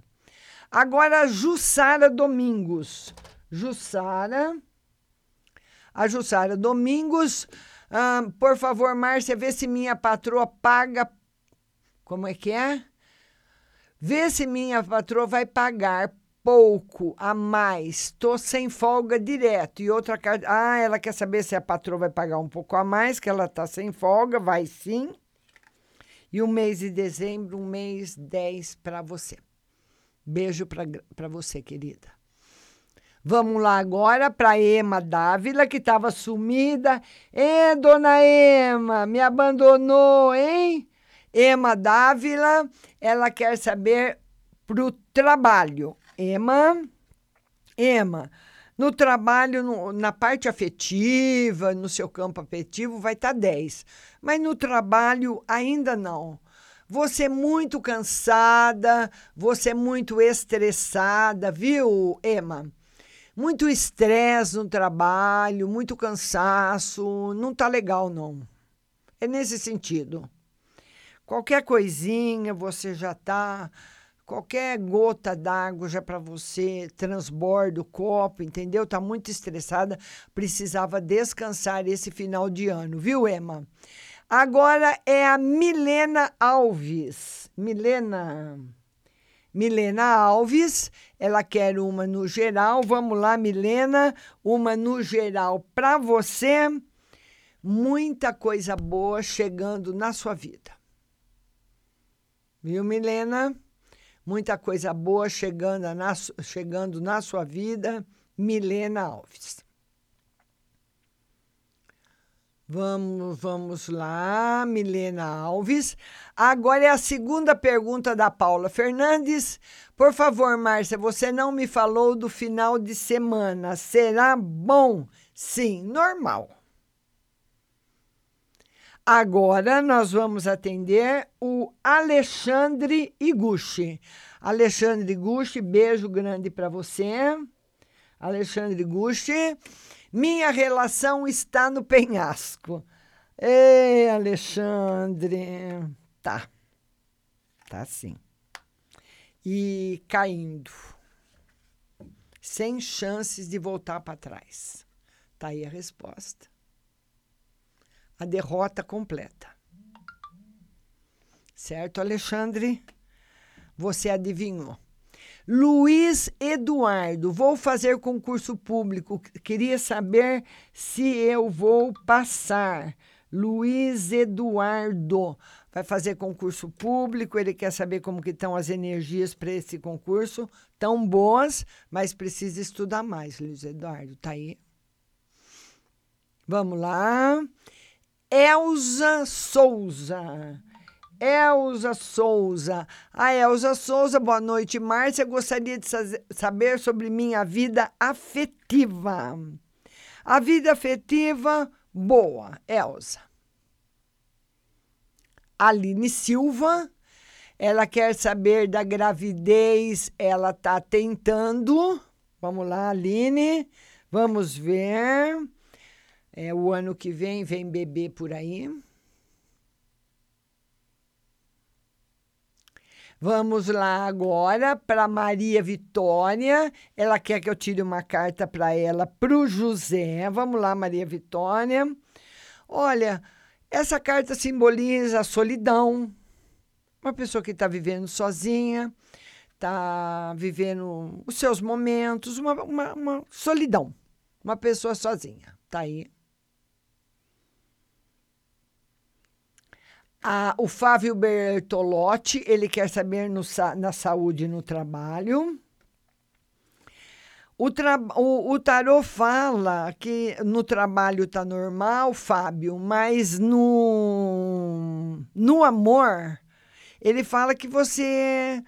Agora, Jussara Domingos. Jussara. A Jussara Domingos. Ah, por favor, Márcia, vê se minha patroa paga. Como é que é? Vê se minha patroa vai pagar pouco a mais. Tô sem folga direto. E outra carta. Ah, ela quer saber se a patroa vai pagar um pouco a mais, que ela tá sem folga. Vai sim. E o mês de dezembro, um mês 10 para você. Beijo para você, querida. Vamos lá agora para Ema Dávila, que estava sumida. Ê, dona Ema, me abandonou, hein? Ema Dávila, ela quer saber para o trabalho. Ema, Ema, no trabalho, no, na parte afetiva, no seu campo afetivo, vai estar tá 10. Mas no trabalho, ainda não. Você é muito cansada, você é muito estressada, viu, Ema? Muito estresse no trabalho, muito cansaço, não tá legal, não. É nesse sentido. Qualquer coisinha você já tá qualquer gota d'água já para você transborda o copo, entendeu? Tá muito estressada, precisava descansar esse final de ano, viu, Emma? Agora é a Milena Alves. Milena Milena Alves, ela quer uma no geral. Vamos lá, Milena, uma no geral para você. Muita coisa boa chegando na sua vida. Viu, Milena? Muita coisa boa chegando na, chegando na sua vida, Milena Alves. Vamos, vamos lá, Milena Alves. Agora é a segunda pergunta da Paula Fernandes. Por favor, Márcia, você não me falou do final de semana. Será bom? Sim, normal. Agora nós vamos atender o Alexandre Iguchi. Alexandre Iguchi, beijo grande para você. Alexandre Iguchi, minha relação está no penhasco. Ei, Alexandre, tá. Tá sim. E caindo. Sem chances de voltar para trás. Tá aí a resposta a derrota completa. Certo, Alexandre? Você adivinhou. Luiz Eduardo, vou fazer concurso público. Queria saber se eu vou passar. Luiz Eduardo vai fazer concurso público, ele quer saber como que estão as energias para esse concurso. Tão boas, mas precisa estudar mais, Luiz Eduardo. Tá aí? Vamos lá. Elza Souza. Elza Souza. A Elza Souza, boa noite, Márcia. Gostaria de saber sobre minha vida afetiva. A vida afetiva, boa, Elza. Aline Silva, ela quer saber da gravidez, ela está tentando. Vamos lá, Aline, vamos ver. É, o ano que vem vem bebê por aí. Vamos lá agora para Maria Vitória. Ela quer que eu tire uma carta para ela, para o José. Vamos lá, Maria Vitória. Olha, essa carta simboliza a solidão. Uma pessoa que está vivendo sozinha, está vivendo os seus momentos, uma, uma, uma solidão. Uma pessoa sozinha. Está aí. Ah, o Fábio Bertolotti, ele quer saber no, na saúde no trabalho. O, tra o, o tarô fala que no trabalho está normal, Fábio, mas no, no amor, ele fala que você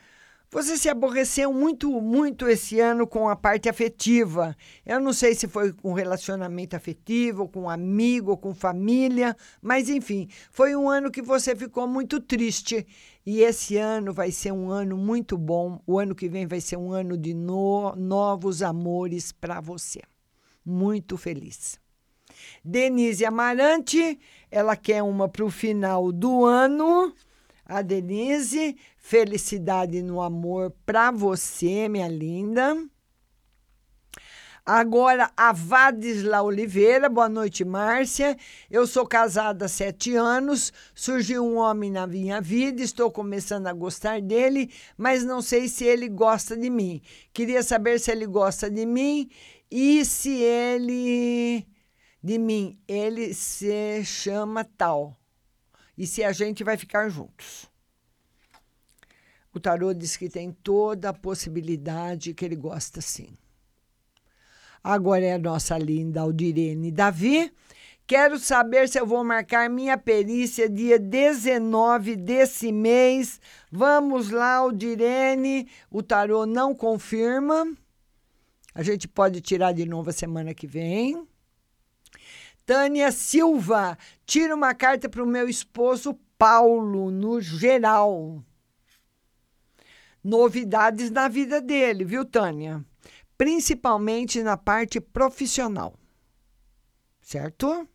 você se aborreceu muito, muito esse ano com a parte afetiva. Eu não sei se foi com relacionamento afetivo, com amigo, com família, mas enfim, foi um ano que você ficou muito triste. E esse ano vai ser um ano muito bom. O ano que vem vai ser um ano de no, novos amores para você. Muito feliz. Denise Amarante, ela quer uma para o final do ano a Denise. Felicidade no amor para você, minha linda. Agora, a Vadisla Oliveira, boa noite, Márcia. Eu sou casada há sete anos, surgiu um homem na minha vida, estou começando a gostar dele, mas não sei se ele gosta de mim. Queria saber se ele gosta de mim e se ele. de mim. Ele se chama tal e se a gente vai ficar juntos. O tarô diz que tem toda a possibilidade que ele gosta sim. Agora é a nossa linda Aldirene Davi, Quero saber se eu vou marcar minha perícia dia 19 desse mês. Vamos lá, Aldirene. O tarô não confirma. A gente pode tirar de novo a semana que vem. Tânia Silva, tira uma carta para o meu esposo Paulo, no geral. Novidades na vida dele, viu, Tânia? Principalmente na parte profissional. Certo?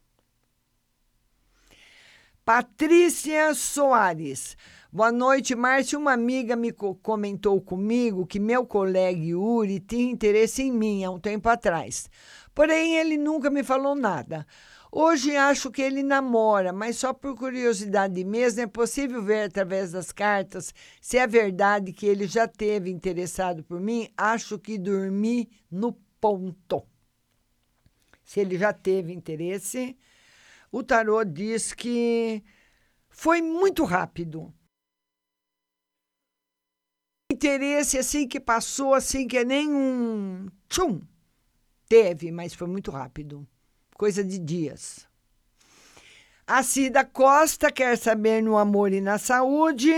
Patrícia Soares. Boa noite, Márcia. Uma amiga me comentou comigo que meu colega Yuri tinha interesse em mim há um tempo atrás. Porém, ele nunca me falou nada. Hoje acho que ele namora, mas só por curiosidade mesmo é possível ver através das cartas se é verdade que ele já teve interessado por mim. Acho que dormi no ponto. Se ele já teve interesse, o tarô diz que foi muito rápido. Interesse assim que passou, assim que é nem um tchum. Teve, mas foi muito rápido coisa de dias. A Cida Costa quer saber no amor e na saúde.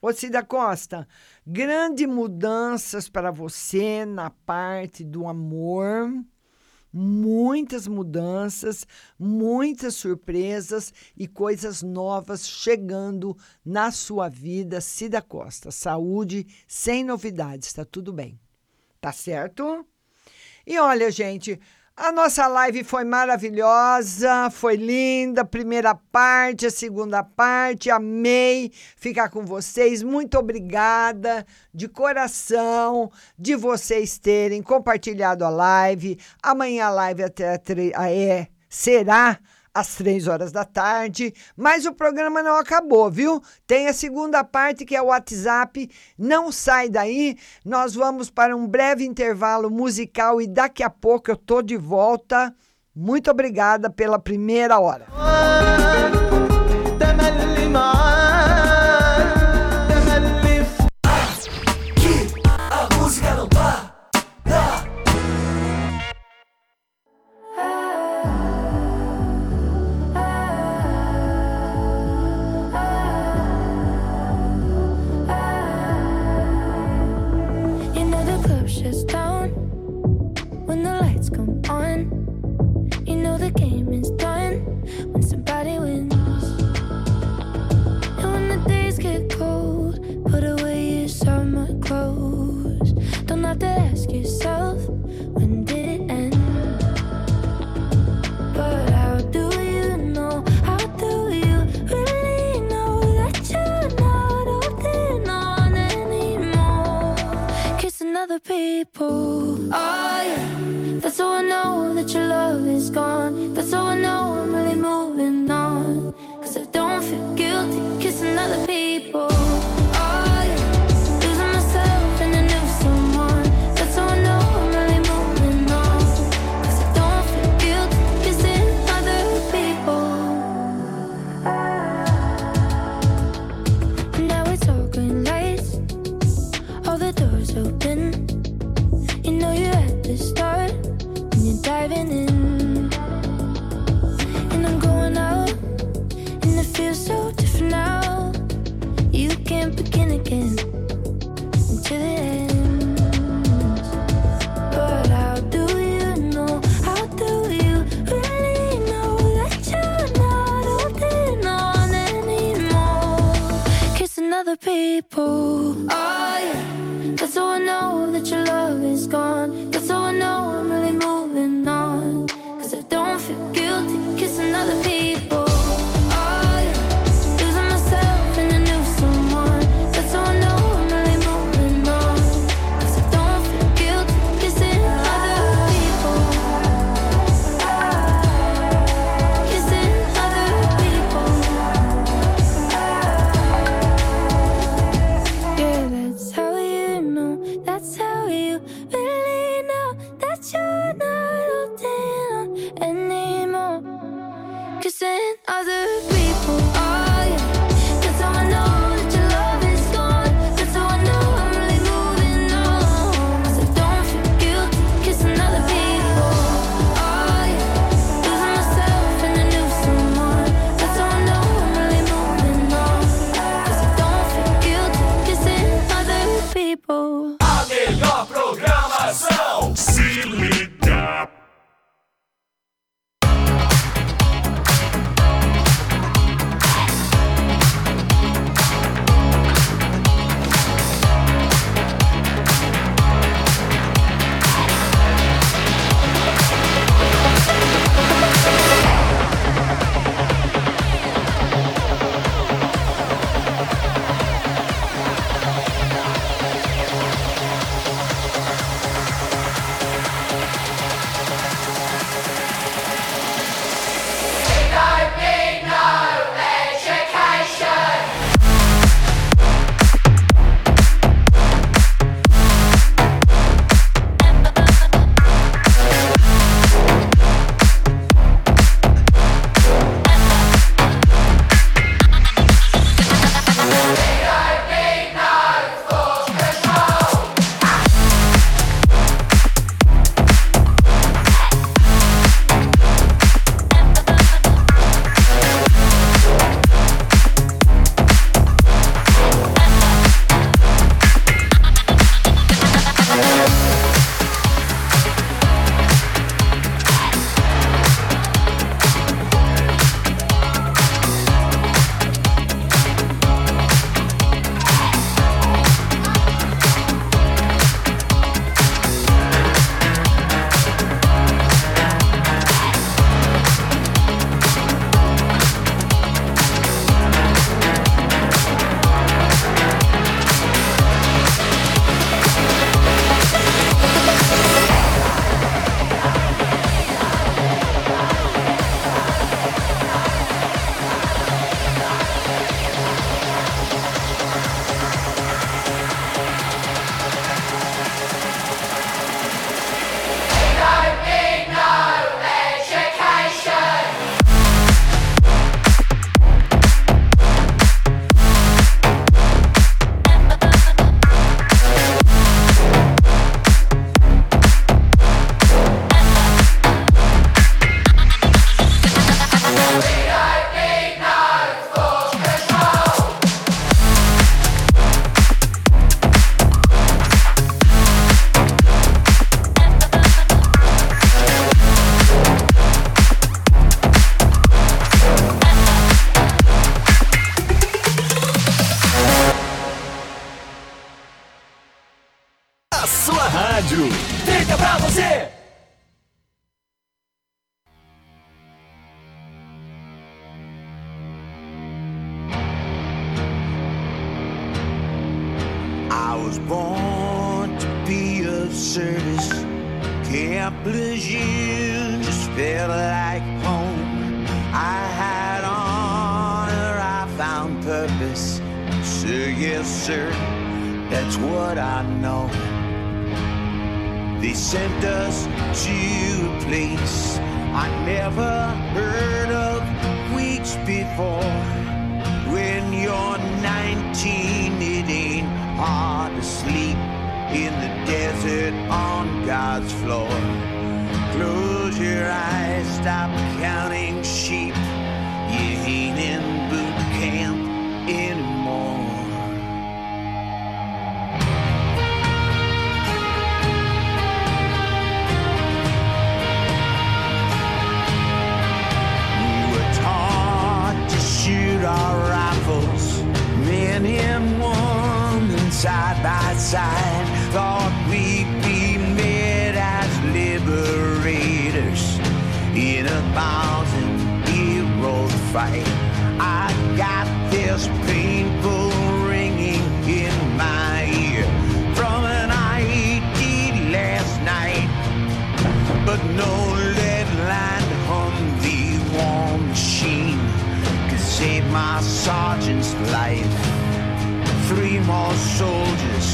Ô Cida Costa, grandes mudanças para você na parte do amor. Muitas mudanças, muitas surpresas e coisas novas chegando na sua vida, Cida Costa. Saúde sem novidades, tá tudo bem. Tá certo? E olha, gente, a nossa live foi maravilhosa, foi linda. Primeira parte, a segunda parte, amei ficar com vocês. Muito obrigada de coração de vocês terem compartilhado a live. Amanhã a live até é, será às três horas da tarde. Mas o programa não acabou, viu? Tem a segunda parte, que é o WhatsApp. Não sai daí. Nós vamos para um breve intervalo musical e daqui a pouco eu tô de volta. Muito obrigada pela primeira hora. People. Oh yeah, that's how I know that your love is gone. That's how I know I'm really moving was born to be of service. Camp Lejeune just felt like home. I had honor, I found purpose. Sir, yes, sir, that's what I know. They sent us to a place I never heard of weeks before. When you're 19, desert on God's floor. Close your eyes, stop counting sheep. You ain't in boot camp anymore. We were taught to shoot our rifles, men and women side by side. My sergeant's life. Three more soldiers,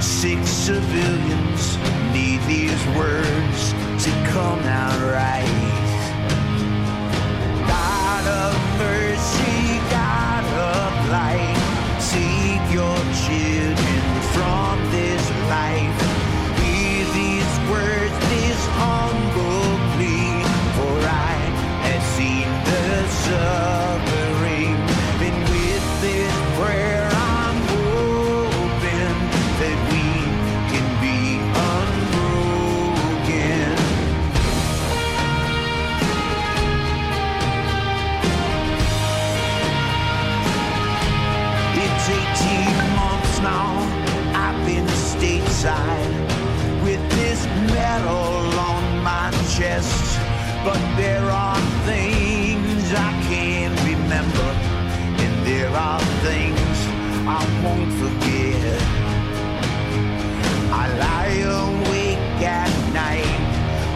six civilians need these words to come out right. God of mercy,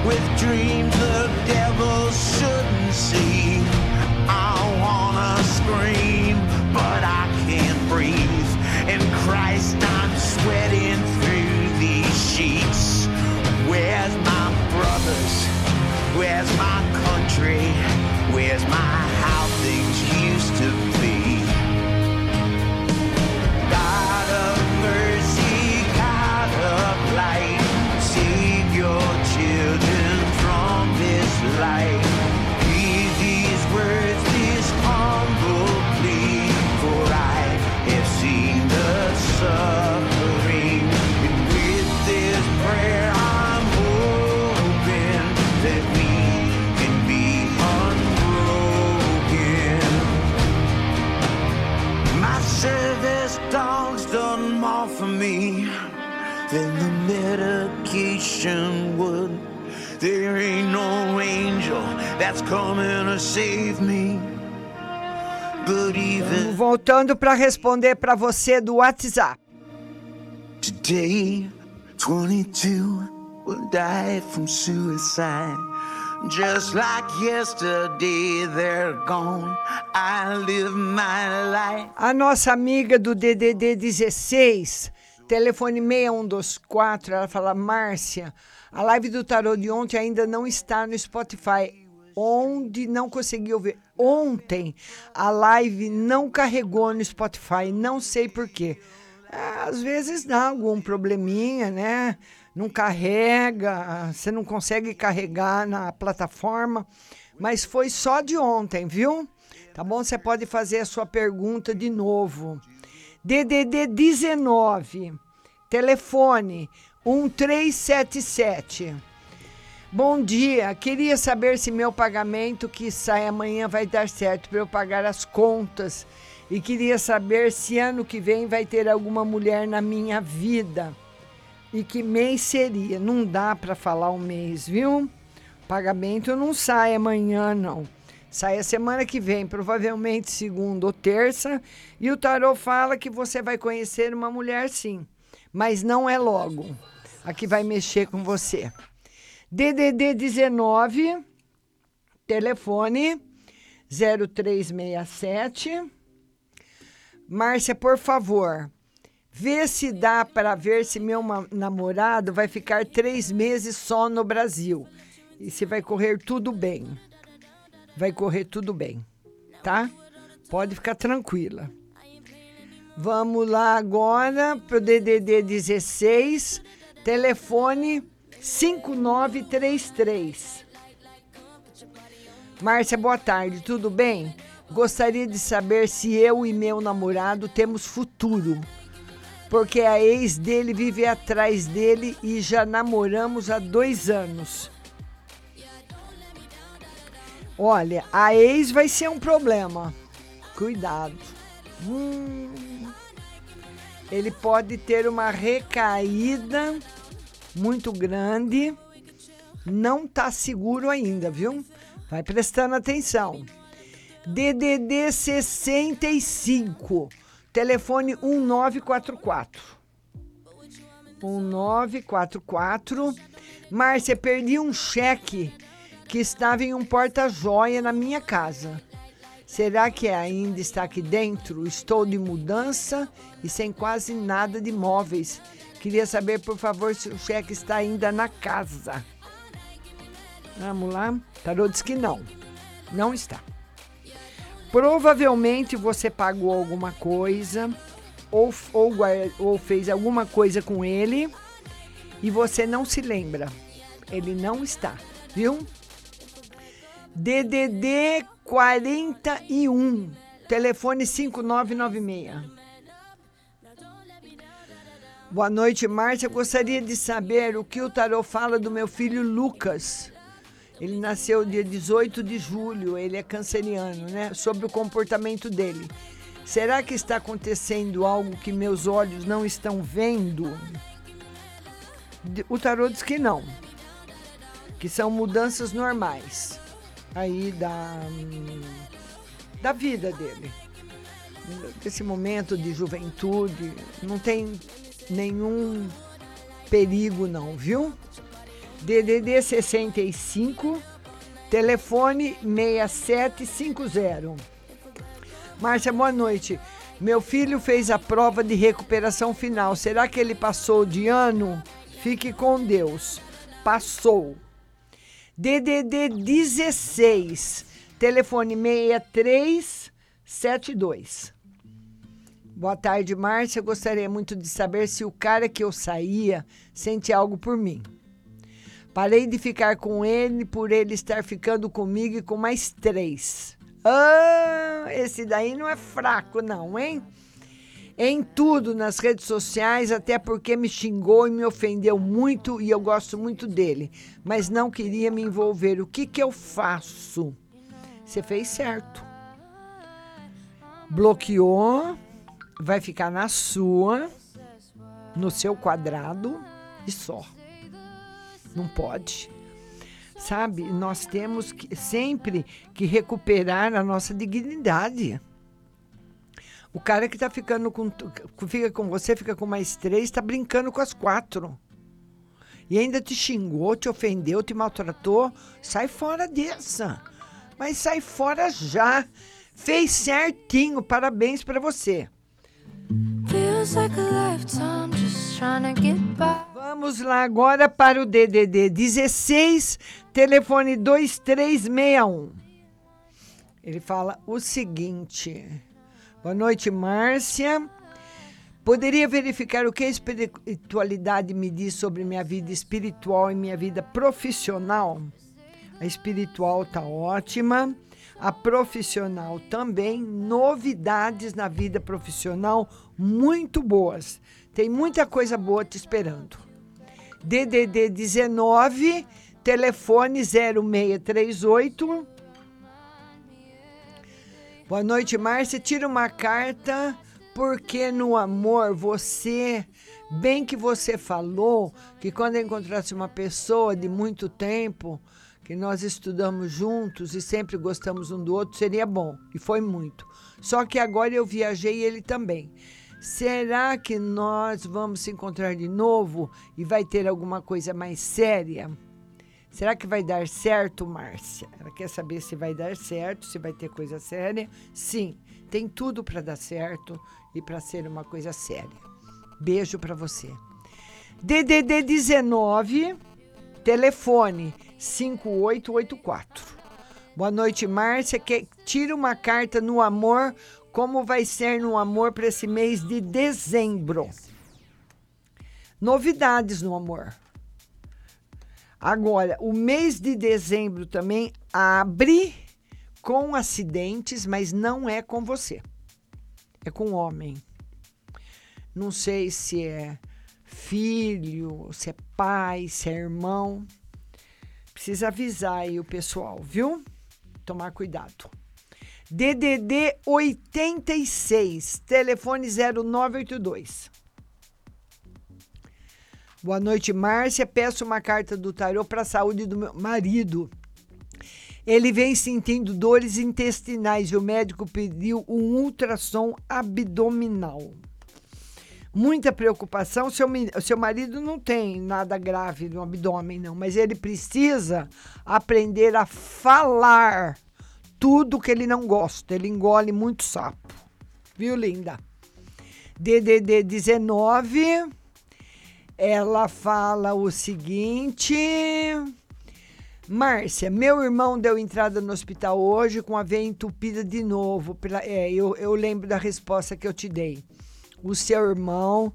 with dreams the devil shouldn't see. I wanna scream, but I can't breathe. In Christ, I'm sweating through these sheets. Where's my brothers? Where's my country? Voltando para responder para você do WhatsApp. today, 22 will die from suicide. Just like yesterday, they're gone. I live my life. A nossa amiga do DDD 16, telefone 6124, ela fala: Márcia, a live do tarô de ontem ainda não está no Spotify. Onde não consegui ouvir. Ontem a live não carregou no Spotify, não sei porquê. Às vezes dá algum probleminha, né? Não carrega, você não consegue carregar na plataforma, mas foi só de ontem, viu? Tá bom? Você pode fazer a sua pergunta de novo. DDD 19, telefone 1377. Bom dia, queria saber se meu pagamento que sai amanhã vai dar certo para eu pagar as contas e queria saber se ano que vem vai ter alguma mulher na minha vida e que mês seria. Não dá para falar o mês, viu? Pagamento não sai amanhã, não. Sai a semana que vem, provavelmente segunda ou terça. E o tarô fala que você vai conhecer uma mulher sim, mas não é logo. A que vai mexer com você. DDD 19, telefone 0367. Márcia, por favor, vê se dá para ver se meu namorado vai ficar três meses só no Brasil. E se vai correr tudo bem. Vai correr tudo bem, tá? Pode ficar tranquila. Vamos lá agora para o DDD 16, telefone 5933. Márcia, boa tarde, tudo bem? Gostaria de saber se eu e meu namorado temos futuro. Porque a ex dele vive atrás dele e já namoramos há dois anos. Olha, a ex vai ser um problema. Cuidado. Hum, ele pode ter uma recaída muito grande. Não tá seguro ainda, viu? Vai prestando atenção. DDD 65, telefone 1944. 1944. Márcia, perdi um cheque que estava em um porta-joia na minha casa. Será que ainda está aqui dentro? Estou de mudança e sem quase nada de móveis. Queria saber, por favor, se o cheque está ainda na casa. Vamos lá. Tarô diz que não. Não está. Provavelmente você pagou alguma coisa ou, ou, ou fez alguma coisa com ele e você não se lembra. Ele não está, viu? DDD 41, telefone 5996. Boa noite, Márcia. Gostaria de saber o que o tarô fala do meu filho Lucas. Ele nasceu dia 18 de julho, ele é canceriano, né? Sobre o comportamento dele. Será que está acontecendo algo que meus olhos não estão vendo? O tarô diz que não. que são mudanças normais aí da, hum, da vida dele. Desse momento de juventude, não tem nenhum perigo não, viu? DDD 65, telefone 6750. Márcia, boa noite. Meu filho fez a prova de recuperação final. Será que ele passou de ano? Fique com Deus. Passou. DDD 16, telefone 6372. Boa tarde, Márcia. Gostaria muito de saber se o cara que eu saía sente algo por mim. Parei de ficar com ele por ele estar ficando comigo e com mais três. Ah, esse daí não é fraco, não, hein? Em tudo, nas redes sociais, até porque me xingou e me ofendeu muito e eu gosto muito dele, mas não queria me envolver. O que, que eu faço? Você fez certo. Bloqueou, vai ficar na sua, no seu quadrado e só. Não pode. Sabe, nós temos que, sempre que recuperar a nossa dignidade. O cara que tá ficando com. fica com você, fica com mais três, tá brincando com as quatro. E ainda te xingou, te ofendeu, te maltratou. Sai fora dessa. Mas sai fora já. Fez certinho. Parabéns para você. Vamos lá agora para o DDD 16, telefone 2361. Ele fala o seguinte: Boa noite, Márcia. Poderia verificar o que a espiritualidade me diz sobre minha vida espiritual e minha vida profissional? A espiritual tá ótima a profissional também, novidades na vida profissional muito boas. Tem muita coisa boa te esperando. DDD 19, telefone 0638. Boa noite, Márcia. Tira uma carta, porque no amor você, bem que você falou, que quando encontrasse uma pessoa de muito tempo, que nós estudamos juntos e sempre gostamos um do outro, seria bom. E foi muito. Só que agora eu viajei e ele também. Será que nós vamos se encontrar de novo e vai ter alguma coisa mais séria? Será que vai dar certo, Márcia? Ela quer saber se vai dar certo, se vai ter coisa séria. Sim, tem tudo para dar certo e para ser uma coisa séria. Beijo para você. DDD 19, telefone 5884. Boa noite, Márcia. Que, tira uma carta no amor. Como vai ser no amor para esse mês de dezembro? Novidades no amor. Agora, o mês de dezembro também abre com acidentes, mas não é com você. É com homem. Não sei se é filho, se é pai, se é irmão. Precisa avisar aí o pessoal, viu? Tomar cuidado. DDD 86, telefone 0982. Boa noite, Márcia. Peço uma carta do tarô para a saúde do meu marido. Ele vem sentindo dores intestinais e o médico pediu um ultrassom abdominal muita preocupação. Seu, seu marido não tem nada grave no abdômen, não, mas ele precisa aprender a falar tudo que ele não gosta. Ele engole muito sapo. Viu, linda? DDD 19, ela fala o seguinte. Márcia, meu irmão deu entrada no hospital hoje com a veia entupida de novo. Pela, é, eu, eu lembro da resposta que eu te dei o seu irmão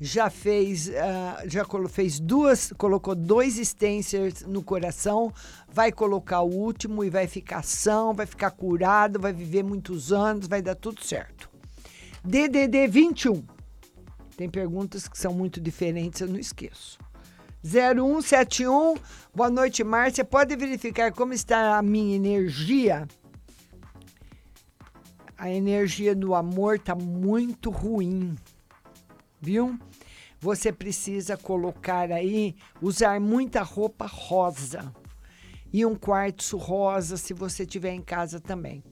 já fez, uh, já fez duas, colocou dois stencers no coração, vai colocar o último e vai ficar são, vai ficar curado, vai viver muitos anos, vai dar tudo certo. DDD 21. Tem perguntas que são muito diferentes, eu não esqueço. 0171. Boa noite, Márcia. Pode verificar como está a minha energia? A energia do amor tá muito ruim, viu? Você precisa colocar aí, usar muita roupa rosa. e um quartzo rosa se você tiver em casa também.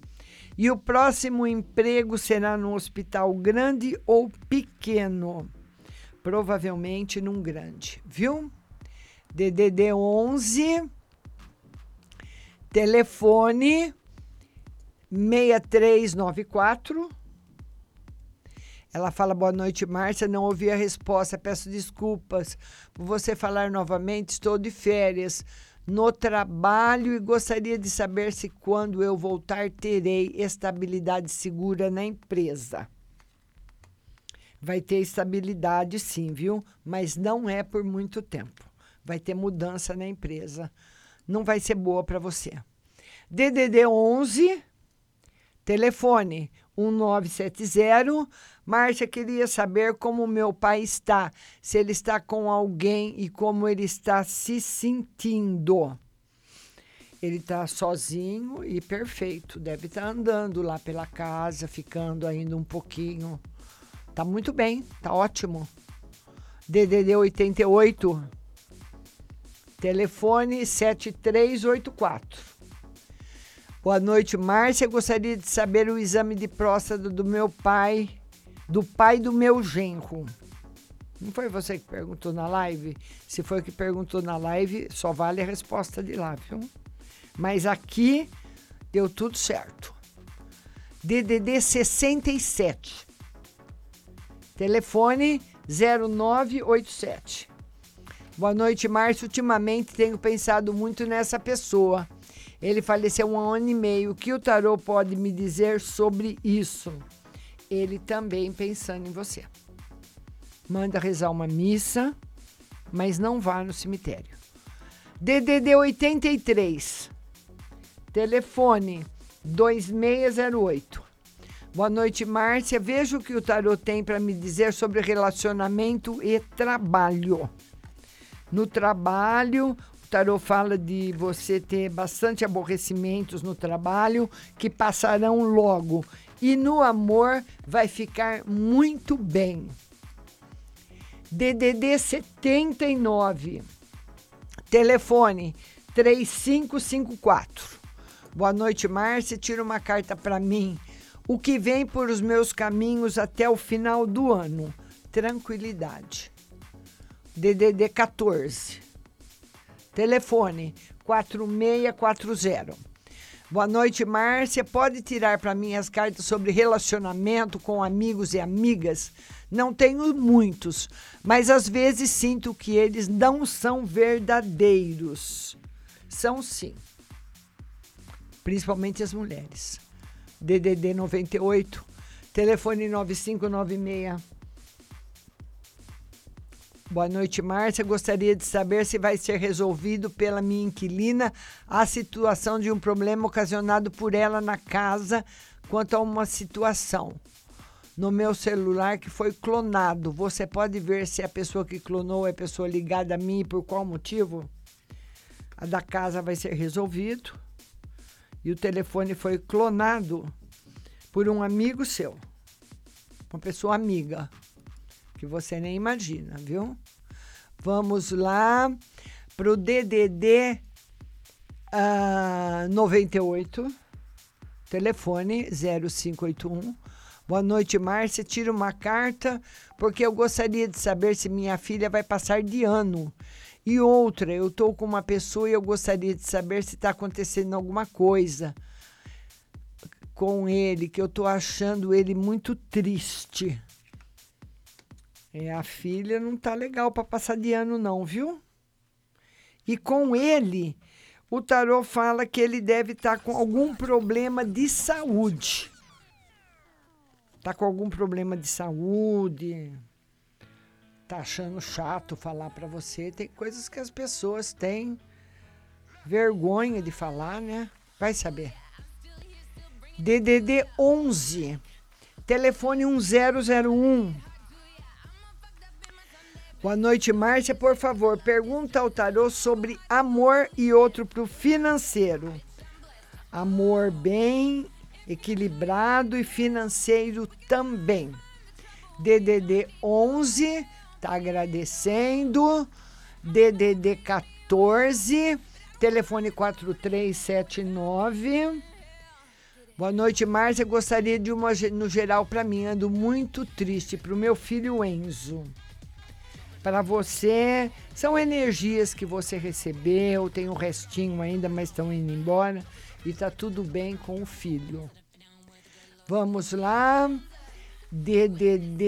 E o próximo emprego será num hospital grande ou pequeno? Provavelmente num grande, viu? DDD 11 telefone 6394 ela fala boa noite, Márcia. Não ouvi a resposta. Peço desculpas por você falar novamente. Estou de férias no trabalho e gostaria de saber se quando eu voltar terei estabilidade segura na empresa. Vai ter estabilidade sim, viu? Mas não é por muito tempo. Vai ter mudança na empresa. Não vai ser boa para você. DDD 11 telefone 1970. Márcia queria saber como meu pai está, se ele está com alguém e como ele está se sentindo. Ele está sozinho e perfeito. Deve estar tá andando lá pela casa, ficando ainda um pouquinho. Tá muito bem, tá ótimo. DDD 88, telefone 7384. Boa noite, Márcia. Gostaria de saber o exame de próstata do meu pai, do pai do meu genro. Não foi você que perguntou na live? Se foi que perguntou na live, só vale a resposta de lá, viu? Mas aqui deu tudo certo. DDD 67. Telefone 0987. Boa noite, Márcia. Ultimamente tenho pensado muito nessa pessoa ele faleceu há um ano e meio. O que o tarô pode me dizer sobre isso? Ele também pensando em você. Manda rezar uma missa, mas não vá no cemitério. DDD 83. Telefone 2608. Boa noite, Márcia. Veja o que o tarô tem para me dizer sobre relacionamento e trabalho. No trabalho, tarô fala de você ter bastante aborrecimentos no trabalho que passarão logo. E no amor vai ficar muito bem. DDD 79. Telefone 3554. Boa noite, Márcia. Tira uma carta para mim. O que vem por os meus caminhos até o final do ano? Tranquilidade. DDD 14. Telefone 4640. Boa noite, Márcia. Pode tirar para mim as cartas sobre relacionamento com amigos e amigas? Não tenho muitos, mas às vezes sinto que eles não são verdadeiros. São sim. Principalmente as mulheres. DDD 98, telefone 9596 Boa noite, Márcia. Gostaria de saber se vai ser resolvido pela minha inquilina a situação de um problema ocasionado por ela na casa quanto a uma situação no meu celular que foi clonado. Você pode ver se a pessoa que clonou é pessoa ligada a mim e por qual motivo? A da casa vai ser resolvido. E o telefone foi clonado por um amigo seu. Uma pessoa amiga que você nem imagina, viu? Vamos lá para o DDD uh, 98, telefone 0581. Boa noite, Márcia. Tira uma carta porque eu gostaria de saber se minha filha vai passar de ano. E outra, eu estou com uma pessoa e eu gostaria de saber se está acontecendo alguma coisa com ele, que eu estou achando ele muito triste. É, a filha não tá legal para passar de ano, não, viu? E com ele, o tarô fala que ele deve estar tá com algum problema de saúde. Tá com algum problema de saúde. Tá achando chato falar para você. Tem coisas que as pessoas têm vergonha de falar, né? Vai saber. DDD 11, telefone 1001 Boa noite, Márcia. Por favor, pergunta ao tarô sobre amor e outro para o financeiro. Amor bem equilibrado e financeiro também. DDD 11, tá agradecendo. DDD 14, telefone 4379. Boa noite, Márcia. Gostaria de uma no geral para mim. Ando muito triste para o meu filho Enzo. Para você, são energias que você recebeu, tem um restinho ainda, mas estão indo embora e tá tudo bem com o filho. Vamos lá. DDD.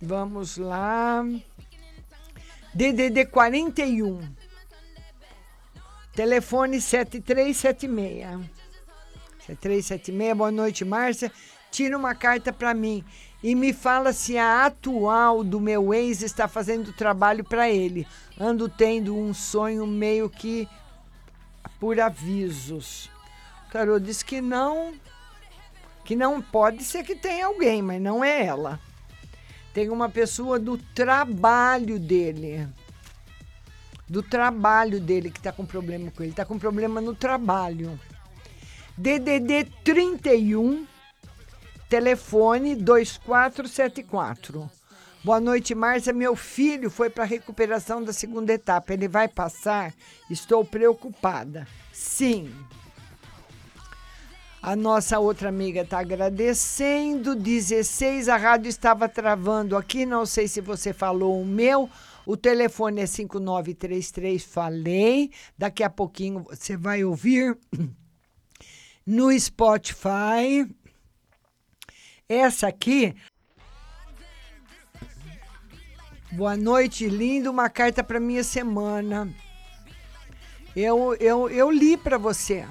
Vamos lá. DDD 41. Telefone 7376. 7376, boa noite, Márcia. Tira uma carta para mim e me fala se a atual do meu ex está fazendo trabalho para ele. Ando tendo um sonho meio que por avisos. Tarô diz que não, que não pode ser que tenha alguém, mas não é ela. Tem uma pessoa do trabalho dele do trabalho dele que está com problema com ele. Está com problema no trabalho. DDD 31, telefone 2474. Boa noite, Márcia. Meu filho foi para a recuperação da segunda etapa. Ele vai passar? Estou preocupada. Sim. A nossa outra amiga está agradecendo. 16, a rádio estava travando aqui. Não sei se você falou o meu. O telefone é 5933, falei. Daqui a pouquinho você vai ouvir no Spotify. Essa aqui. Boa noite, lindo. Uma carta para minha semana. Eu, eu, eu li para você.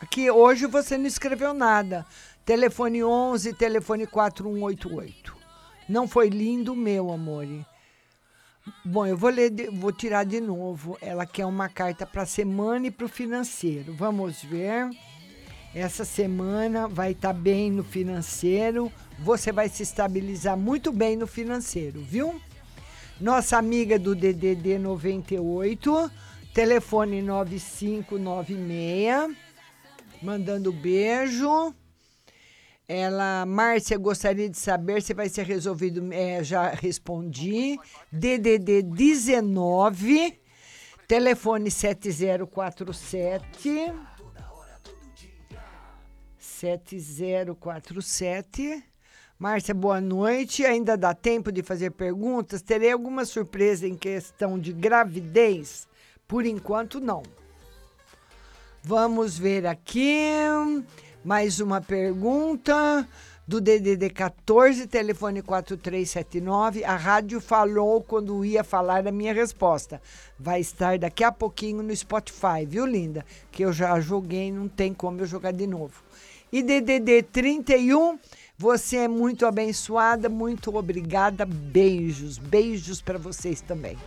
Aqui hoje você não escreveu nada. Telefone 11, telefone 4188. Não foi lindo, meu amor. Bom, eu vou ler, vou tirar de novo. Ela quer uma carta para a semana e para o financeiro. Vamos ver. Essa semana vai estar bem no financeiro. Você vai se estabilizar muito bem no financeiro, viu? Nossa amiga do DDD 98, telefone 9596, mandando beijo. Ela, Márcia, gostaria de saber se vai ser resolvido. É, já respondi. DDD 19, telefone 7047. 7047. Márcia, boa noite. Ainda dá tempo de fazer perguntas? Terei alguma surpresa em questão de gravidez? Por enquanto, não. Vamos ver aqui. Mais uma pergunta do DDD 14, telefone 4379. A rádio falou quando ia falar a minha resposta. Vai estar daqui a pouquinho no Spotify, viu, linda? Que eu já joguei, não tem como eu jogar de novo. E DDD 31, você é muito abençoada, muito obrigada. Beijos, beijos para vocês também.